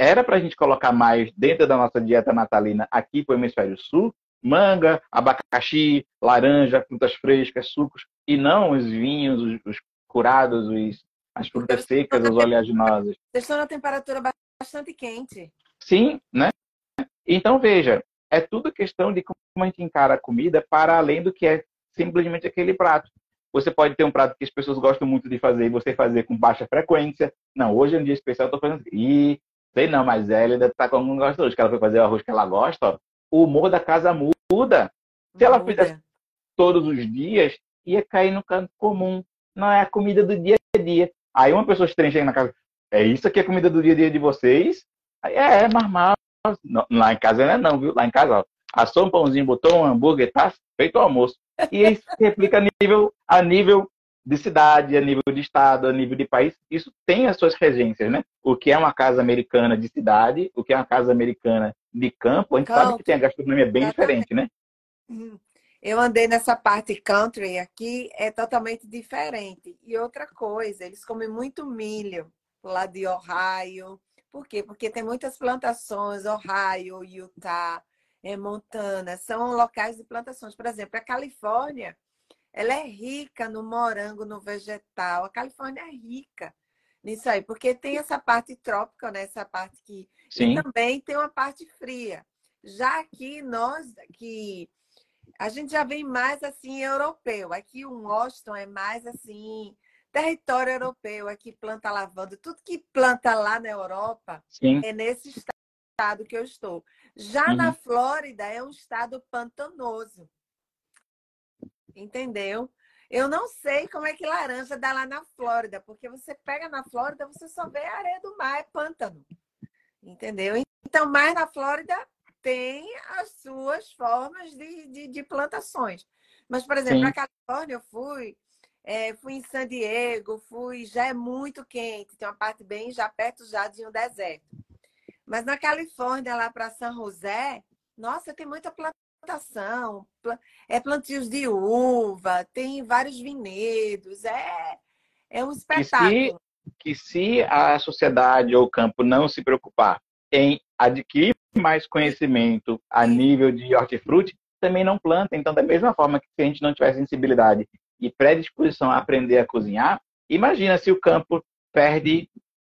Era para a gente colocar mais dentro da nossa dieta natalina aqui para o hemisfério sul, manga, abacaxi, laranja, frutas frescas, sucos, e não os vinhos, os, os curados, os, as frutas secas, as oleaginosas. Vocês estão na temperatura bastante quente. Sim, né? Então, veja, é tudo questão de como a gente encara a comida para além do que é simplesmente aquele prato. Você pode ter um prato que as pessoas gostam muito de fazer e você fazer com baixa frequência. Não, hoje é um dia especial, eu tô fazendo. Ih, sei não, mas ela ainda tá como gosta hoje, que ela foi fazer o arroz que ela gosta. Ó. O humor da casa muda. Se ela fizesse todos os dias, ia cair no canto comum. Não é a comida do dia a dia. Aí uma pessoa estranha chega na casa, é isso aqui a comida do dia a dia de vocês? Aí, é, é normal, não, lá em casa não é não, viu? Lá em casa, ó, assou um pãozinho, botou um hambúrguer, tá feito o almoço. E isso replica a nível, a nível de cidade, a nível de estado, a nível de país. Isso tem as suas regências, né? O que é uma casa americana de cidade, o que é uma casa americana de campo, a gente country. sabe que tem a gastronomia bem diferente, né? Uhum. Eu andei nessa parte country aqui, é totalmente diferente. E outra coisa, eles comem muito milho lá de Ohio, por quê? Porque tem muitas plantações, Ohio, Utah, é, Montana, são locais de plantações. Por exemplo, a Califórnia, ela é rica no morango, no vegetal. A Califórnia é rica nisso aí, porque tem essa parte trópica, né? essa parte que... Sim. E também tem uma parte fria. Já aqui, nós, que a gente já vem mais assim europeu. Aqui o Washington é mais assim território europeu, aqui planta lavanda, tudo que planta lá na Europa Sim. é nesse estado que eu estou. Já uhum. na Flórida é um estado pantanoso. Entendeu? Eu não sei como é que laranja dá lá na Flórida, porque você pega na Flórida, você só vê a areia do mar, é pântano. Entendeu? Então, mais na Flórida tem as suas formas de, de, de plantações. Mas, por exemplo, Sim. na Califórnia eu fui, é, fui em San Diego, fui, já é muito quente, tem uma parte bem já perto já de um deserto. Mas na Califórnia, lá para São José, nossa, tem muita plantação, é plantios de uva, tem vários vinhedos, é, é um espetáculo. que se a sociedade ou o campo não se preocupar em adquirir mais conhecimento a nível de hortifruti, também não planta. Então, da mesma forma que se a gente não tiver sensibilidade e predisposição a aprender a cozinhar, imagina se o campo perde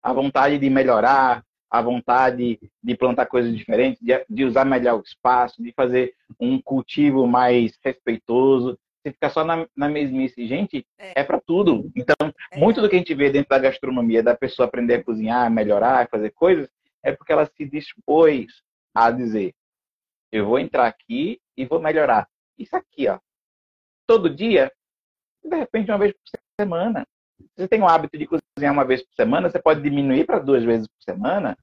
a vontade de melhorar, a vontade de plantar coisas diferentes, de, de usar melhor o espaço, de fazer um cultivo mais respeitoso. Se ficar só na, na mesmice, gente, é, é para tudo. Então, é. muito do que a gente vê dentro da gastronomia, da pessoa aprender a cozinhar, melhorar, fazer coisas, é porque ela se dispôs a dizer: eu vou entrar aqui e vou melhorar. Isso aqui, ó. Todo dia, de repente, uma vez por semana. Você tem o hábito de cozinhar uma vez por semana, você pode diminuir para duas vezes por semana.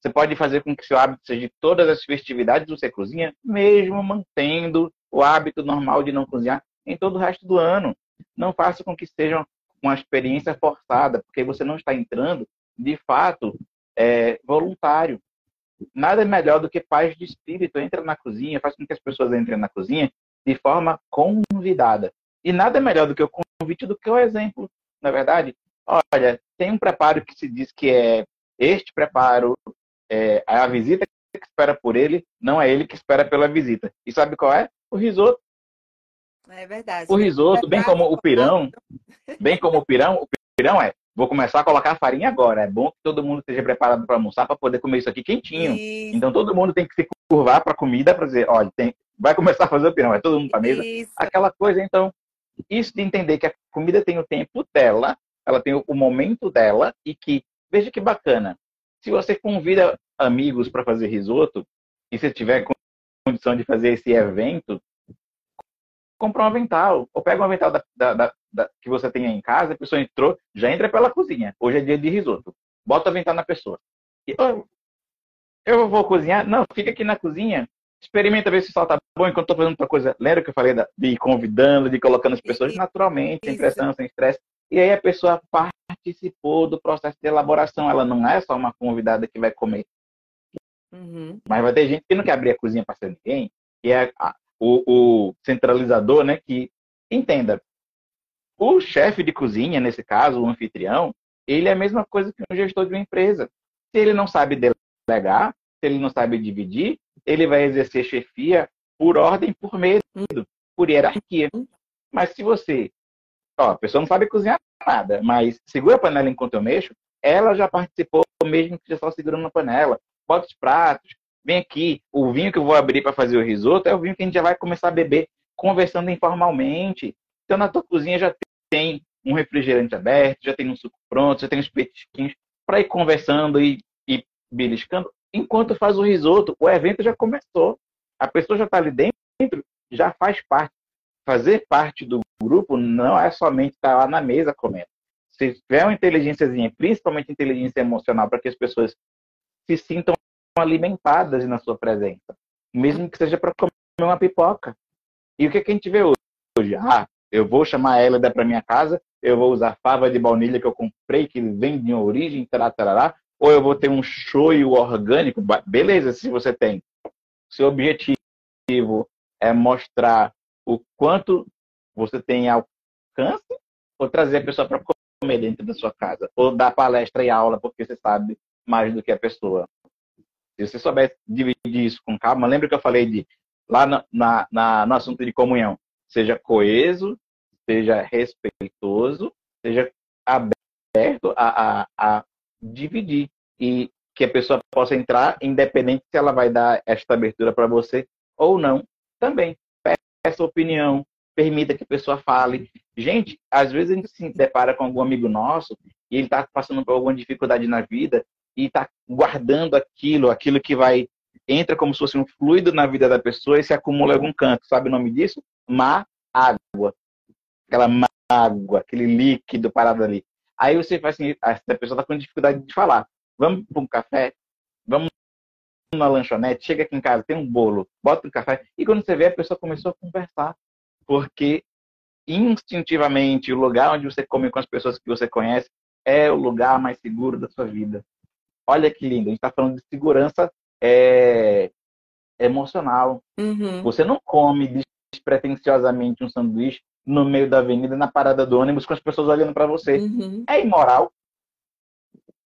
Você pode fazer com que seu hábito seja de todas as festividades você cozinha, mesmo mantendo o hábito normal de não cozinhar em todo o resto do ano. Não faça com que seja uma experiência forçada, porque você não está entrando, de fato, é, voluntário. Nada é melhor do que paz de espírito. Entra na cozinha, faz com que as pessoas entrem na cozinha de forma convidada. E nada é melhor do que o convite do que o exemplo na verdade, olha, tem um preparo que se diz que é este preparo, é a visita que espera por ele, não é ele que espera pela visita. E sabe qual é? O risoto. É verdade. O risoto, bem como o pirão, bem como o pirão, o pirão é, vou começar a colocar farinha agora. É bom que todo mundo esteja preparado para almoçar para poder comer isso aqui quentinho. Isso. Então todo mundo tem que se curvar para a comida para dizer, olha, tem, vai começar a fazer o pirão, é todo mundo para mesa. Isso. Aquela coisa, então, isso de entender que a comida tem o tempo dela, ela tem o momento dela e que, veja que bacana, se você convida amigos para fazer risoto e se tiver condição de fazer esse evento, compra um avental, ou pega um avental da, da, da, que você tem em casa, a pessoa entrou, já entra pela cozinha. Hoje é dia de risoto. Bota o avental na pessoa. E, oh, eu vou cozinhar? Não, fica aqui na cozinha, experimenta ver se o sal tá bom enquanto estou fazendo outra coisa. Lembra que eu falei de ir convidando, de colocando as pessoas naturalmente, sem pressão, sem estresse. E aí a pessoa participou do processo de elaboração. Ela não é só uma convidada que vai comer. Uhum. Mas vai ter gente que não quer abrir a cozinha para ser ninguém, que é a, o, o centralizador, né? Que entenda. O chefe de cozinha, nesse caso, o anfitrião, ele é a mesma coisa que um gestor de uma empresa. Se ele não sabe delegar, se ele não sabe dividir, ele vai exercer chefia por ordem, por medo, por hierarquia. Mas se você, ó, a pessoa não sabe cozinhar nada, mas segura a panela enquanto eu mexo, ela já participou mesmo que só segurando a panela. Bota os pratos, vem aqui, o vinho que eu vou abrir para fazer o risoto é o vinho que a gente já vai começar a beber conversando informalmente. Então na tua cozinha já tem um refrigerante aberto, já tem um suco pronto, já tem uns petisquinhos para ir conversando e, e beliscando enquanto faz o risoto. O evento já começou. A pessoa já está ali dentro, já faz parte. Fazer parte do grupo não é somente estar lá na mesa comendo. Se tiver uma inteligênciazinha, principalmente inteligência emocional, para que as pessoas se sintam alimentadas na sua presença, mesmo que seja para comer uma pipoca. E o que, que a gente vê hoje? Ah, eu vou chamar ela para minha casa, eu vou usar fava de baunilha que eu comprei, que vem de origem, tará, tarará, ou eu vou ter um shoyu orgânico, beleza, se você tem. Seu objetivo é mostrar o quanto você tem alcance, ou trazer a pessoa para comer dentro da sua casa, ou dar palestra e aula porque você sabe mais do que a pessoa. Se você souber dividir isso com calma, lembra que eu falei de lá na, na, no assunto de comunhão, seja coeso, seja respeitoso, seja aberto a, a, a dividir e que a pessoa possa entrar, independente se ela vai dar esta abertura para você ou não, também. Peça opinião, permita que a pessoa fale. Gente, às vezes a gente se depara com algum amigo nosso e ele está passando por alguma dificuldade na vida e está guardando aquilo, aquilo que vai entra como se fosse um fluido na vida da pessoa e se acumula em algum canto. Sabe o nome disso? Má água. Aquela mágoa, aquele líquido parado ali. Aí você faz assim, essa pessoa está com dificuldade de falar. Vamos para um café? Vamos na lanchonete? Chega aqui em casa, tem um bolo, bota um café. E quando você vê, a pessoa começou a conversar. Porque instintivamente o lugar onde você come com as pessoas que você conhece é o lugar mais seguro da sua vida. Olha que lindo, a gente está falando de segurança é, emocional. Uhum. Você não come despretensiosamente um sanduíche no meio da avenida, na parada do ônibus, com as pessoas olhando para você. Uhum. É imoral.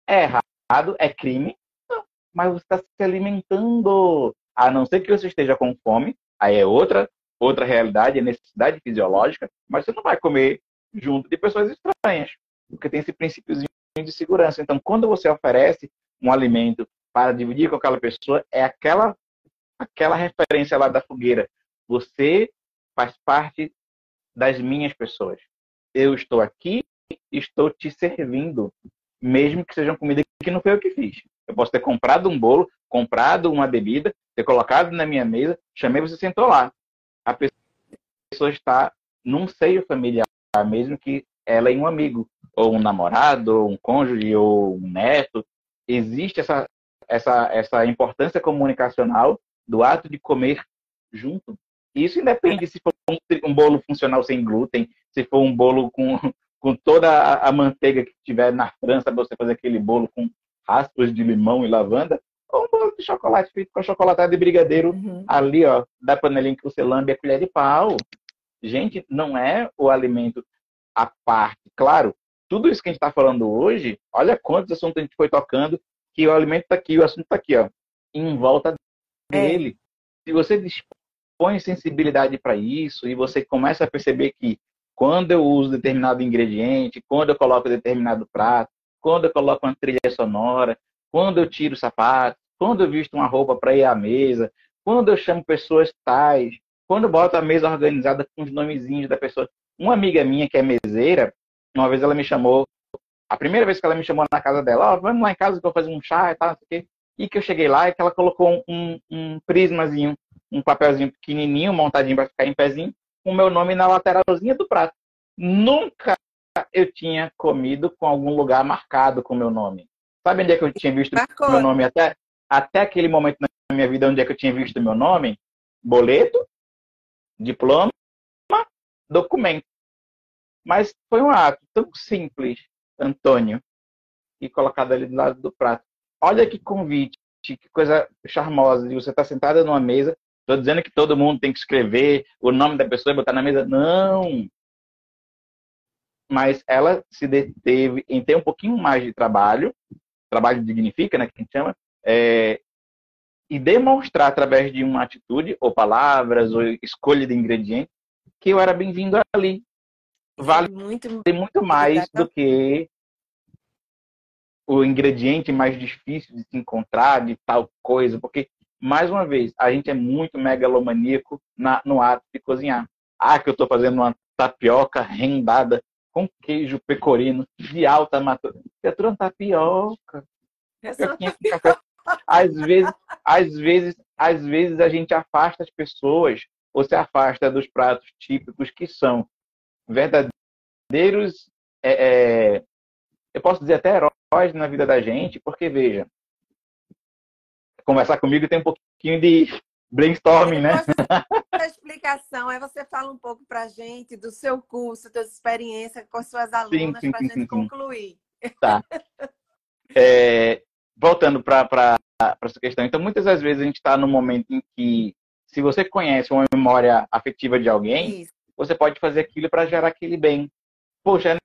É errado? É crime? Não, mas você está se alimentando. A não ser que você esteja com fome, aí é outra, outra realidade, é necessidade fisiológica, mas você não vai comer junto de pessoas estranhas, porque tem esse princípiozinho de segurança. Então, quando você oferece um alimento para dividir com aquela pessoa, é aquela aquela referência lá da fogueira. Você faz parte das minhas pessoas. Eu estou aqui, estou te servindo, mesmo que seja uma comida que não foi eu que fiz. Eu posso ter comprado um bolo, comprado uma bebida, ter colocado na minha mesa, chamei você sentou lá. A pessoa está num seio familiar, mesmo que ela é um amigo, ou um namorado, ou um cônjuge, ou um neto. Existe essa, essa, essa importância comunicacional do ato de comer junto. Isso independe se for um, bolo funcional sem glúten, se for um bolo com, com toda a, manteiga que tiver na França, você fazer aquele bolo com raspas de limão e lavanda, ou um bolo de chocolate feito com chocolatado de brigadeiro uhum. ali, ó, da panelinha que você lambe a colher de pau. Gente, não é o alimento à parte. Claro, tudo isso que a gente está falando hoje, olha quantos assuntos a gente foi tocando, que o alimento está aqui, o assunto está aqui, ó, em volta dele. É. Se você dispõe sensibilidade para isso e você começa a perceber que quando eu uso determinado ingrediente, quando eu coloco determinado prato, quando eu coloco uma trilha sonora, quando eu tiro o sapato, quando eu visto uma roupa para ir à mesa, quando eu chamo pessoas tais, quando eu boto a mesa organizada com os nomezinhos da pessoa. Uma amiga minha que é meseira, uma vez ela me chamou, a primeira vez que ela me chamou na casa dela, oh, vamos lá em casa que eu vou fazer um chá e tal, não sei o quê. E que eu cheguei lá e que ela colocou um, um prismazinho, um papelzinho pequenininho, montadinho para ficar em pezinho, com o meu nome na lateralzinha do prato. Nunca eu tinha comido com algum lugar marcado com o meu nome. Sabe onde é que eu tinha visto Marcou. meu nome até, até aquele momento na minha vida onde é que eu tinha visto meu nome? Boleto, diploma, documento. Mas foi um ato tão simples, Antônio, e colocado ali do lado do prato. Olha que convite, que coisa charmosa. De você estar tá sentada numa mesa. Estou dizendo que todo mundo tem que escrever o nome da pessoa e botar na mesa. Não! Mas ela se deteve em ter um pouquinho mais de trabalho, trabalho dignifica, né, que a gente chama, é, e demonstrar através de uma atitude, ou palavras, ou escolha de ingredientes, que eu era bem-vindo ali. Vale muito, muito mais do que o ingrediente mais difícil de se encontrar, de tal coisa, porque, mais uma vez, a gente é muito megalomaníaco na, no ato de cozinhar. Ah, que eu estou fazendo uma tapioca rendada com queijo pecorino de alta maturidade. É uma tapioca. Essa tapioca. Às vezes, às vezes, às vezes a gente afasta as pessoas ou se afasta dos pratos típicos que são verdadeiros, é, é, eu posso dizer até heróis na vida da gente, porque veja, conversar comigo tem um pouquinho de brainstorming, né? A explicação é você fala um pouco para gente do seu curso, da sua experiência com as suas alunas para gente sim, concluir. Tá. É, voltando para essa questão, então muitas das vezes a gente está no momento em que, se você conhece uma memória afetiva de alguém, Isso. você pode fazer aquilo para gerar aquele bem. Poxa,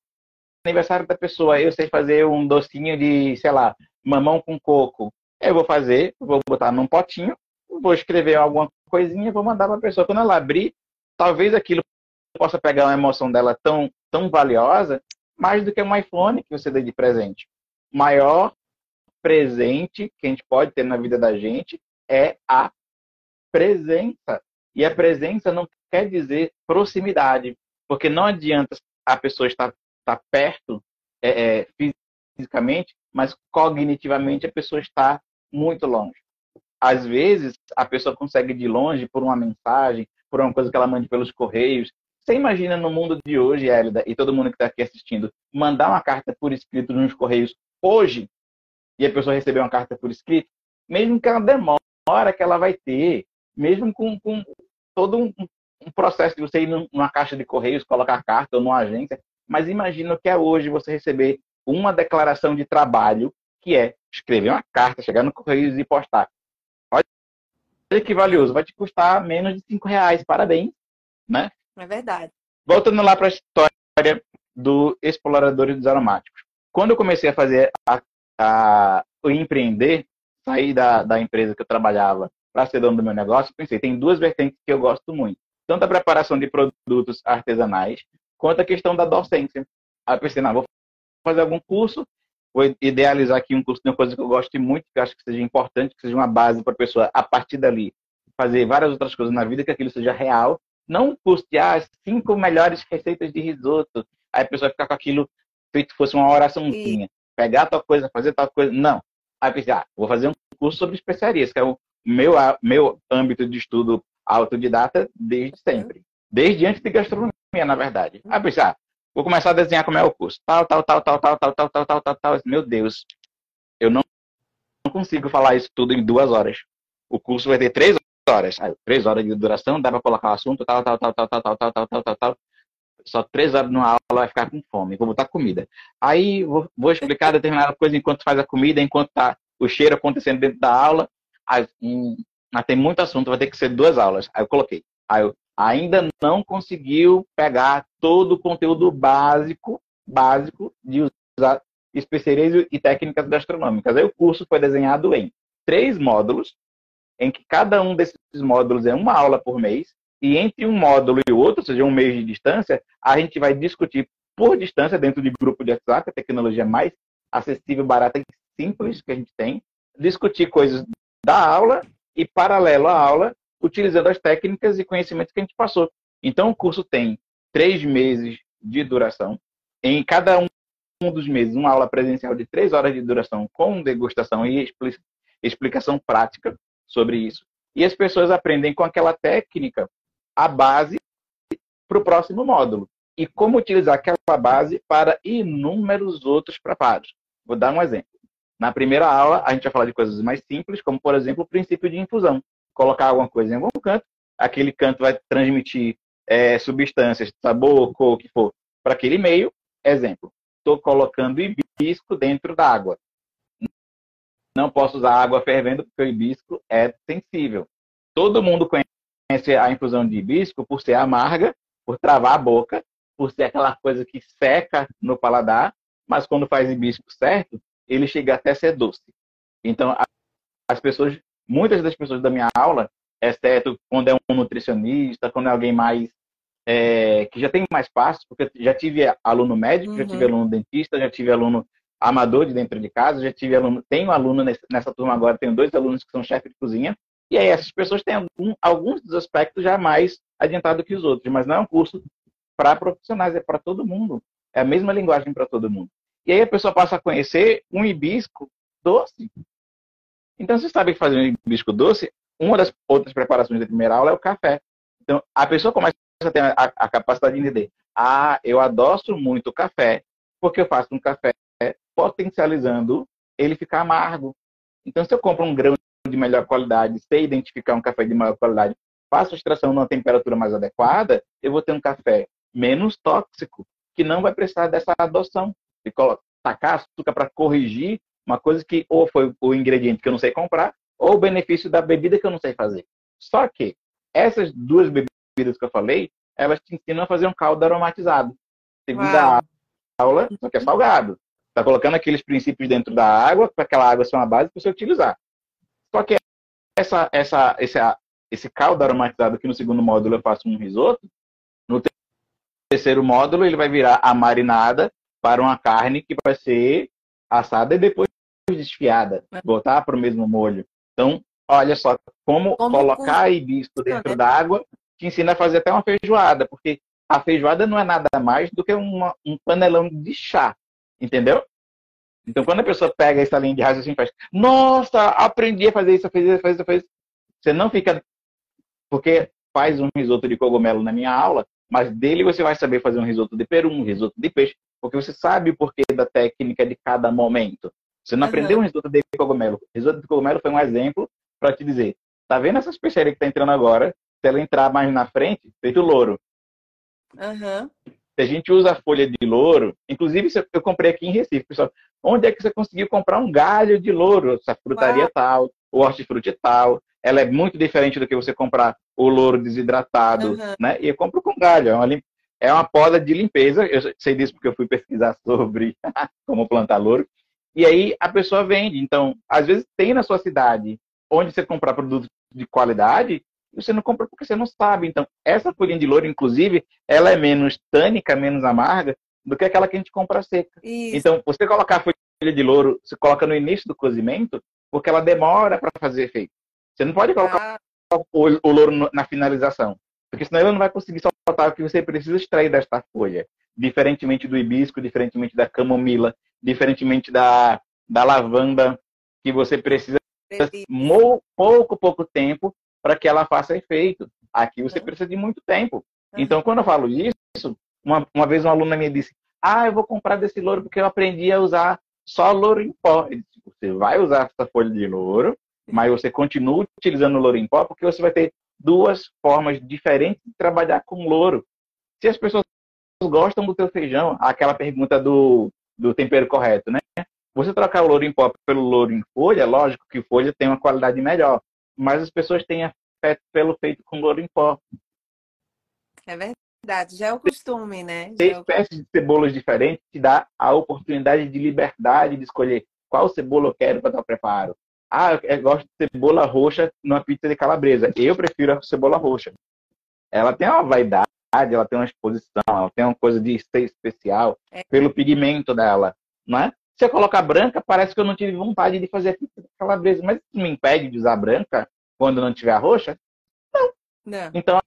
aniversário da pessoa, eu sei fazer um docinho de, sei lá, mamão com coco. Eu vou fazer, vou botar num potinho, vou escrever alguma coisinha, vou mandar para a pessoa. Quando ela abrir, talvez aquilo possa pegar uma emoção dela tão, tão valiosa, mais do que um iPhone que você dê de presente. O maior presente que a gente pode ter na vida da gente é a presença. E a presença não quer dizer proximidade, porque não adianta a pessoa estar está perto é, é, fisicamente, mas cognitivamente a pessoa está muito longe. Às vezes, a pessoa consegue de longe por uma mensagem, por uma coisa que ela mande pelos correios. Você imagina no mundo de hoje, Hélida, e todo mundo que está aqui assistindo, mandar uma carta por escrito nos correios hoje, e a pessoa receber uma carta por escrito, mesmo que ela demora que ela vai ter, mesmo com, com todo um, um processo de você ir numa caixa de correios, colocar carta ou numa agência, mas imagina que é hoje você receber uma declaração de trabalho, que é escrever uma carta, chegar no correio e postar. Olha que valioso, vai te custar menos de cinco reais, parabéns, né? É verdade. Voltando lá para a história do Exploradores dos Aromáticos. Quando eu comecei a fazer a a, o empreender, sair da, da empresa que eu trabalhava para ser dono do meu negócio, pensei, tem duas vertentes que eu gosto muito. Tanto a preparação de produtos artesanais, quanto a questão da docência. Aí pensei, não, vou fazer algum curso, vou idealizar aqui um curso de uma coisa que eu gosto muito, que eu acho que seja importante, que seja uma base para a pessoa, a partir dali, fazer várias outras coisas na vida, que aquilo seja real. Não custear cinco melhores receitas de risoto. Aí a pessoa ficar com aquilo feito fosse uma oraçãozinha. Pegar tal coisa, fazer tal coisa. Não. Aí eu pensei, ah, vou fazer um curso sobre especiarias, que é o meu, meu âmbito de estudo autodidata desde sempre. Desde antes de gastronomia, na verdade. Aí eu pensei, ah, vou começar a desenhar como é o curso. Tal, tal, tal, tal, tal, tal, tal, tal, tal, tal, tal. Meu Deus, eu não, não consigo falar isso tudo em duas horas. O curso vai ter três horas. Aí, três horas de duração, dá para colocar o assunto, tal, tal, tal, tal, tal, tal, tal, tal, tal, tal, tal. Só três horas numa aula vai ficar com fome, vou botar comida. Aí vou, vou explicar determinada coisa enquanto faz a comida, enquanto tá o cheiro acontecendo dentro da aula. Aí, hum, tem muito assunto, vai ter que ser duas aulas. Aí eu coloquei. Aí eu, ainda não conseguiu pegar todo o conteúdo básico, básico de usar especiarias e técnicas gastronômicas. Aí o curso foi desenhado em três módulos, em que cada um desses módulos é uma aula por mês, e entre um módulo e outro, ou seja, um mês de distância, a gente vai discutir por distância dentro de grupo de WhatsApp, a tecnologia mais acessível, barata e simples que a gente tem, discutir coisas da aula e paralelo à aula, utilizando as técnicas e conhecimentos que a gente passou. Então, o curso tem três meses de duração. Em cada um dos meses, uma aula presencial de três horas de duração com degustação e explicação prática sobre isso. E as pessoas aprendem com aquela técnica a base para o próximo módulo. E como utilizar aquela base para inúmeros outros preparos. Vou dar um exemplo. Na primeira aula, a gente vai falar de coisas mais simples, como, por exemplo, o princípio de infusão. Colocar alguma coisa em algum canto, aquele canto vai transmitir é, substâncias, sabor, cor, o que for, para aquele meio. Exemplo, estou colocando hibisco dentro da água. Não posso usar água fervendo porque o hibisco é sensível. Todo mundo conhece a infusão de hibisco por ser amarga, por travar a boca, por ser aquela coisa que seca no paladar, mas quando faz hibisco certo, ele chega até a ser doce. Então, as pessoas, muitas das pessoas da minha aula, exceto quando é um nutricionista, quando é alguém mais é, que já tem mais passos, porque já tive aluno médico, uhum. já tive uhum. aluno dentista, já tive aluno amador de dentro de casa, já tive aluno, tenho aluno nessa turma agora, tenho dois alunos que são chefe de cozinha, e aí essas pessoas têm algum, alguns dos aspectos já mais adiantados que os outros, mas não é um curso para profissionais, é para todo mundo. É a mesma linguagem para todo mundo. E aí a pessoa passa a conhecer um hibisco doce. Então, você sabe que fazer um hibisco doce, uma das outras preparações da primeira aula é o café. Então, a pessoa começa a ter a, a capacidade de entender. Ah, eu adoço muito o café, porque eu faço um café potencializando ele ficar amargo. Então, se eu compro um grão de melhor qualidade, sei identificar um café de maior qualidade, faço a extração numa temperatura mais adequada, eu vou ter um café menos tóxico, que não vai precisar dessa adoção. E tacar açúcar para corrigir uma coisa que ou foi o ingrediente que eu não sei comprar, ou o benefício da bebida que eu não sei fazer. Só que essas duas bebidas que eu falei, elas te ensinam a fazer um caldo aromatizado. Segunda Uau. aula, só que é salgado. Está colocando aqueles princípios dentro da água, para aquela água ser uma base para você utilizar. Só que essa, essa, esse, esse caldo aromatizado aqui no segundo módulo eu faço um risoto, no terceiro módulo ele vai virar a marinada para uma carne que vai ser assada e depois desfiada, botar para o mesmo molho. Então, olha só como, como colocar hibisco dentro da água te ensina a fazer até uma feijoada, porque a feijoada não é nada mais do que uma, um panelão de chá, entendeu? Então, quando a pessoa pega essa linha de raciocínio e faz, nossa, aprendi a fazer isso, a fazer isso, a fazer isso, a fazer isso, você não fica. Porque faz um risoto de cogumelo na minha aula, mas dele você vai saber fazer um risoto de peru, um risoto de peixe, porque você sabe o porquê da técnica de cada momento. Você não uhum. aprendeu um risoto de cogumelo. Risoto de cogumelo foi um exemplo para te dizer, tá vendo essa especiaria que está entrando agora? Se ela entrar mais na frente, feito louro. Uhum. Se a gente usa a folha de louro, inclusive eu comprei aqui em Recife, pessoal, onde é que você conseguiu comprar um galho de louro? Essa frutaria Uau. tal, o hortifruti tal. Ela é muito diferente do que você comprar o louro desidratado, uhum. né? E eu compro com galho, é uma, é uma poda de limpeza. Eu sei disso porque eu fui pesquisar sobre como plantar louro. E aí a pessoa vende. Então, às vezes tem na sua cidade onde você comprar produtos de qualidade e você não compra porque você não sabe. Então, essa folhinha de louro, inclusive, ela é menos tânica, menos amarga do que aquela que a gente compra seca. Isso. Então, você colocar a folha de louro, você coloca no início do cozimento, porque ela demora para fazer efeito. Você não pode colocar ah. o, o louro na finalização, porque senão ele não vai conseguir o que você precisa extrair desta folha diferentemente do hibisco, diferentemente da camomila, diferentemente da, da lavanda, que você precisa pouco, pouco tempo para que ela faça efeito. Aqui você precisa de muito tempo. Então, quando eu falo isso, uma, uma vez uma aluna me disse: Ah, eu vou comprar desse louro porque eu aprendi a usar só louro em pó. Disse, você vai usar essa folha de louro, mas você continua utilizando o louro em pó porque você vai ter duas formas diferentes de trabalhar com louro. Se as pessoas gostam do teu feijão? Aquela pergunta do, do tempero correto, né? Você trocar o louro em pó pelo louro em folha, lógico que folha tem uma qualidade melhor, mas as pessoas têm afeto pelo feito com louro em pó. É verdade, já é o costume, né? Tem é espécies de cebolas diferentes que dá a oportunidade de liberdade de escolher qual cebola eu quero para dar o preparo. Ah, eu gosto de cebola roxa numa pizza de calabresa. Eu prefiro a cebola roxa. Ela tem uma vaidade ela tem uma exposição, ela tem uma coisa de ser especial é. pelo pigmento dela, não é? Se eu colocar branca, parece que eu não tive vontade de fazer aquela vez, mas isso me impede de usar branca quando não tiver roxa? Não. não. Então,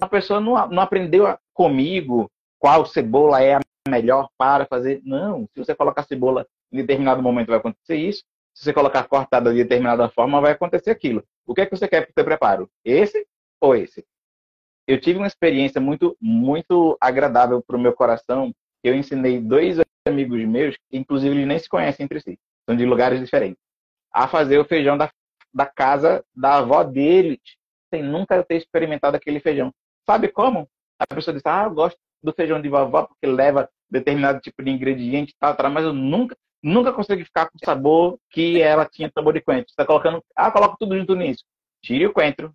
a pessoa não, não aprendeu comigo qual cebola é a melhor para fazer. Não, se você colocar cebola em determinado momento vai acontecer isso. Se você colocar cortada de determinada forma, vai acontecer aquilo. O que é que você quer para o seu preparo? Esse ou esse? eu tive uma experiência muito, muito agradável para o meu coração. Eu ensinei dois amigos meus, que inclusive eles nem se conhecem entre si, são de lugares diferentes, a fazer o feijão da, da casa da avó deles, sem nunca ter experimentado aquele feijão. Sabe como? A pessoa diz, ah, eu gosto do feijão de vovó porque leva determinado tipo de ingrediente, tal, tal, mas eu nunca, nunca consegui ficar com o sabor que ela tinha sabor de coentro. Você está colocando, ah, coloca tudo junto nisso. Tire o coentro,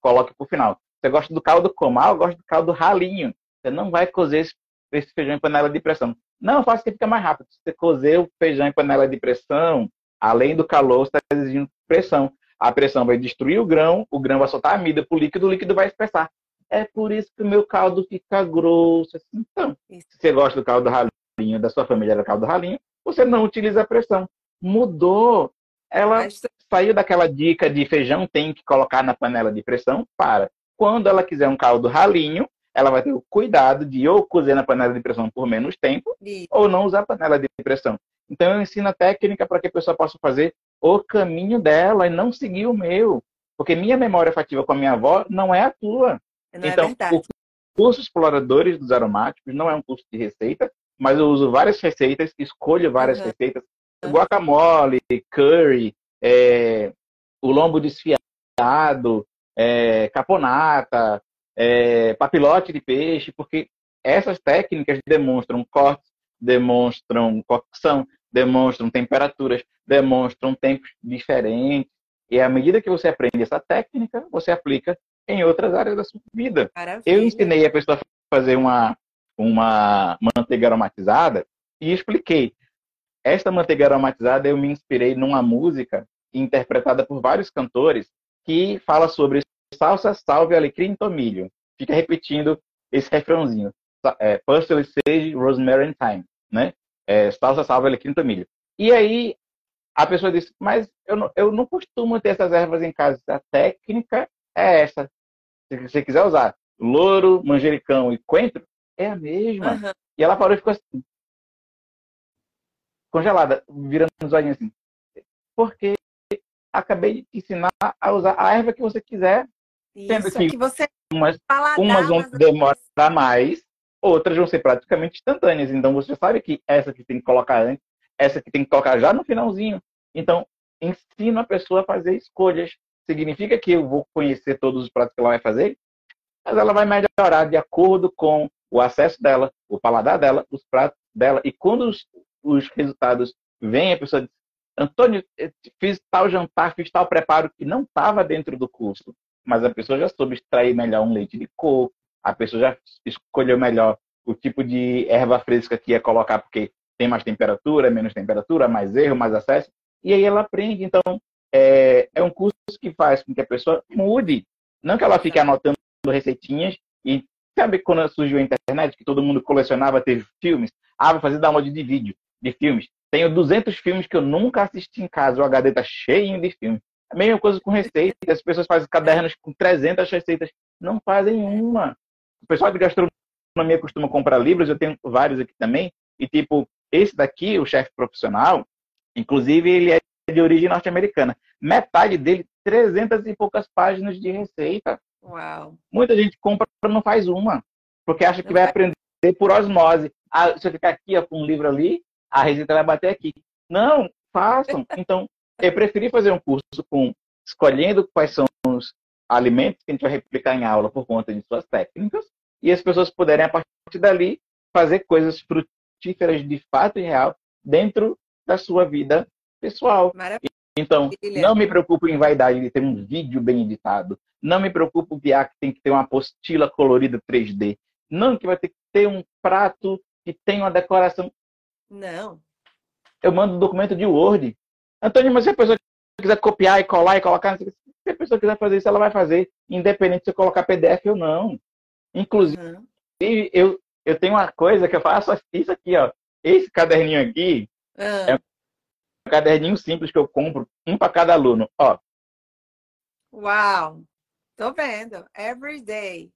coloque para o final. Você gosta do caldo como? Ah, eu gosto do caldo ralinho. Você não vai cozer esse, esse feijão em panela de pressão. Não, faça que fica mais rápido. Se você cozer o feijão em panela de pressão, além do calor, você está exigindo pressão. A pressão vai destruir o grão, o grão vai soltar a amida para o líquido, o líquido vai espessar. É por isso que o meu caldo fica grosso. Assim. Então, se você gosta do caldo ralinho, da sua família era caldo ralinho, você não utiliza a pressão. Mudou. Ela saiu daquela dica de feijão tem que colocar na panela de pressão para quando ela quiser um caldo ralinho, ela vai ter o cuidado de ou cozer na panela de pressão por menos tempo, Isso. ou não usar panela de pressão. Então eu ensino a técnica para que a pessoa possa fazer o caminho dela e não seguir o meu. Porque minha memória afetiva com a minha avó não é a tua. Não é então, é o curso Exploradores dos Aromáticos não é um curso de receita, mas eu uso várias receitas, escolho várias uhum. receitas. Guacamole, curry, é, o lombo desfiado, é, caponata, é, papilote de peixe, porque essas técnicas demonstram cortes, demonstram cocção, demonstram temperaturas, demonstram tempos diferentes. E à medida que você aprende essa técnica, você aplica em outras áreas da sua vida. Maravilha. Eu ensinei a pessoa a fazer uma, uma manteiga aromatizada e expliquei. Esta manteiga aromatizada eu me inspirei numa música interpretada por vários cantores que fala sobre salsa, salve, alecrim e tomilho. Fica repetindo esse refrãozinho. É, Parsley, sage, rosemary and thyme, né? É, salsa, salve, alecrim e tomilho. E aí a pessoa diz, mas eu não, eu não costumo ter essas ervas em casa. A técnica é essa. Se você quiser usar louro, manjericão e coentro, é a mesma. Uhum. E ela parou e ficou assim, congelada, virando os olhinhos assim. Porque acabei de te ensinar a usar a erva que você quiser. Isso, sendo que, que você umas, umas vão demorar mais, outras vão ser praticamente instantâneas. Então você sabe que essa que tem que colocar antes, essa que tem que colocar já no finalzinho. Então, ensino a pessoa a fazer escolhas. Significa que eu vou conhecer todos os pratos que ela vai fazer, mas ela vai melhorar de acordo com o acesso dela, o paladar dela, os pratos dela. E quando os, os resultados vêm, a pessoa diz, Antônio, fiz tal jantar, fiz tal preparo que não estava dentro do curso, mas a pessoa já soube extrair melhor um leite de coco, a pessoa já escolheu melhor o tipo de erva fresca que ia colocar, porque tem mais temperatura, menos temperatura, mais erro, mais acesso. E aí ela aprende. Então, é, é um curso que faz com que a pessoa mude. Não que ela fique anotando receitinhas e sabe quando surgiu a internet que todo mundo colecionava ter filmes? Ah, vou fazer download de vídeo, de filmes. Tenho 200 filmes que eu nunca assisti em casa. O HD tá cheio de filmes. A mesma coisa com receitas. As pessoas fazem cadernos com 300 receitas. Não fazem uma. O pessoal de gastronomia costuma comprar livros. Eu tenho vários aqui também. E, tipo, esse daqui, o chefe profissional, inclusive, ele é de origem norte-americana. Metade dele, 300 e poucas páginas de receita. Uau. Muita gente compra e não faz uma, porque acha que vai aprender por osmose. Ah, se eu ficar aqui ó, com um livro ali, a receita vai bater aqui. Não, façam. Então, eu preferi fazer um curso com escolhendo quais são os alimentos que a gente vai replicar em aula por conta de suas técnicas e as pessoas puderem, a partir dali, fazer coisas frutíferas de fato e real dentro da sua vida pessoal. Maravilha. Então, não me preocupo em vaidade de ter um vídeo bem editado. Não me preocupo que ah, tem que ter uma apostila colorida 3D. Não que vai ter que ter um prato que tem uma decoração. Não. Eu mando um documento de Word. Antônio, mas se a pessoa quiser copiar e colar e colocar, se a pessoa quiser fazer isso, ela vai fazer, independente se eu colocar PDF ou não. Inclusive, uhum. eu, eu tenho uma coisa que eu faço isso aqui, ó. Esse caderninho aqui uhum. é um caderninho simples que eu compro, um para cada aluno. Ó. Uau! Tô vendo. Every day.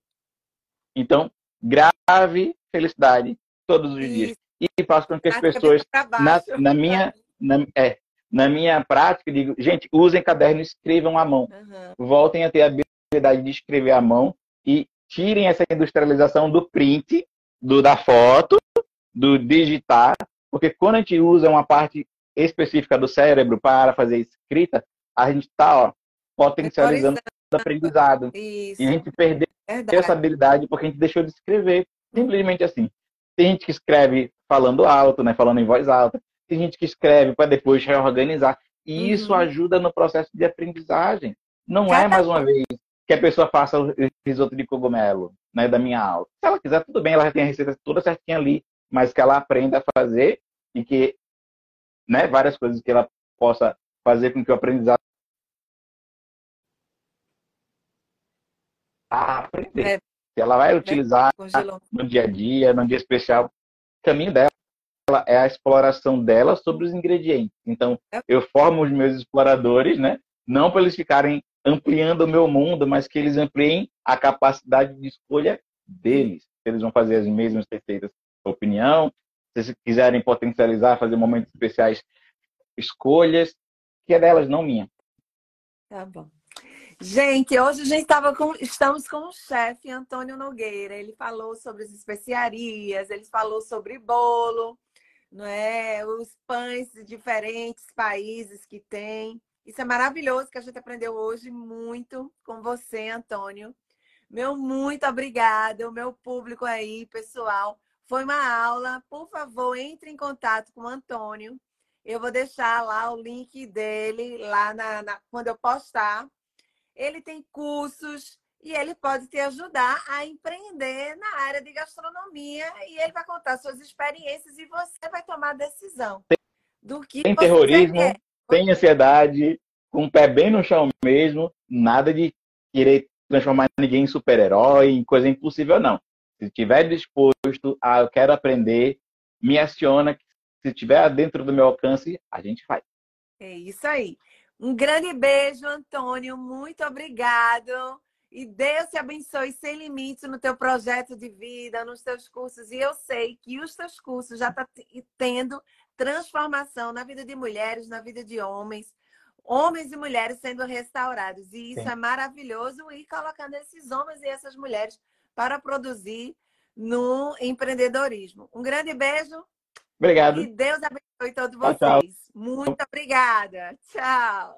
Então, grave felicidade todos os Isso. dias. E faço com que as pessoas, na, na, minha, na, é, na minha prática, digo, gente, usem caderno e escrevam à mão. Uhum. Voltem a ter a habilidade de escrever à mão e tirem essa industrialização do print, do da foto, do digitar, porque quando a gente usa uma parte específica do cérebro para fazer escrita, a gente está potencializando aprendizado. Isso. E a gente perdeu Verdade. essa habilidade porque a gente deixou de escrever. Simplesmente assim. Tem gente que escreve falando alto, né? Falando em voz alta. Tem gente que escreve para depois reorganizar. E uhum. isso ajuda no processo de aprendizagem. Não é Cada... é, mais uma vez, que a pessoa faça o risoto de cogumelo, né? Da minha aula. Se ela quiser, tudo bem, ela já tem a receita toda certinha ali. Mas que ela aprenda a fazer e que, né? Várias coisas que ela possa fazer com que o aprendizado a aprender. É. Se ela vai utilizar no dia a dia, no dia especial, o caminho dela é a exploração dela sobre os ingredientes. Então, é. eu formo os meus exploradores, né? Não para eles ficarem ampliando o meu mundo, mas que eles ampliem a capacidade de escolha deles. Eles vão fazer as mesmas receitas, opinião. Se quiserem potencializar, fazer momentos especiais, escolhas, que é delas, não minha. Tá bom. Gente, hoje a gente tava com, estamos com o chefe Antônio Nogueira. Ele falou sobre as especiarias, ele falou sobre bolo, não é? Os pães de diferentes países que tem. Isso é maravilhoso que a gente aprendeu hoje muito com você, Antônio. Meu muito obrigada, o meu público aí, pessoal. Foi uma aula. Por favor, entre em contato com o Antônio. Eu vou deixar lá o link dele lá na, na quando eu postar ele tem cursos e ele pode te ajudar a empreender na área de gastronomia e ele vai contar suas experiências e você vai tomar a decisão do que tem terrorismo, quer. tem ansiedade, com o pé bem no chão mesmo, nada de querer transformar ninguém em super-herói, em coisa impossível não. Se estiver disposto a eu quero aprender, me aciona, se estiver dentro do meu alcance, a gente faz. É isso aí. Um grande beijo, Antônio. Muito obrigado. E Deus te abençoe sem limites no teu projeto de vida, nos teus cursos. E eu sei que os teus cursos já estão tá tendo transformação na vida de mulheres, na vida de homens. Homens e mulheres sendo restaurados. E isso Sim. é maravilhoso ir colocando esses homens e essas mulheres para produzir no empreendedorismo. Um grande beijo. Obrigado. E Deus abençoe todos vocês. Tchau, tchau. Muito obrigada. Tchau.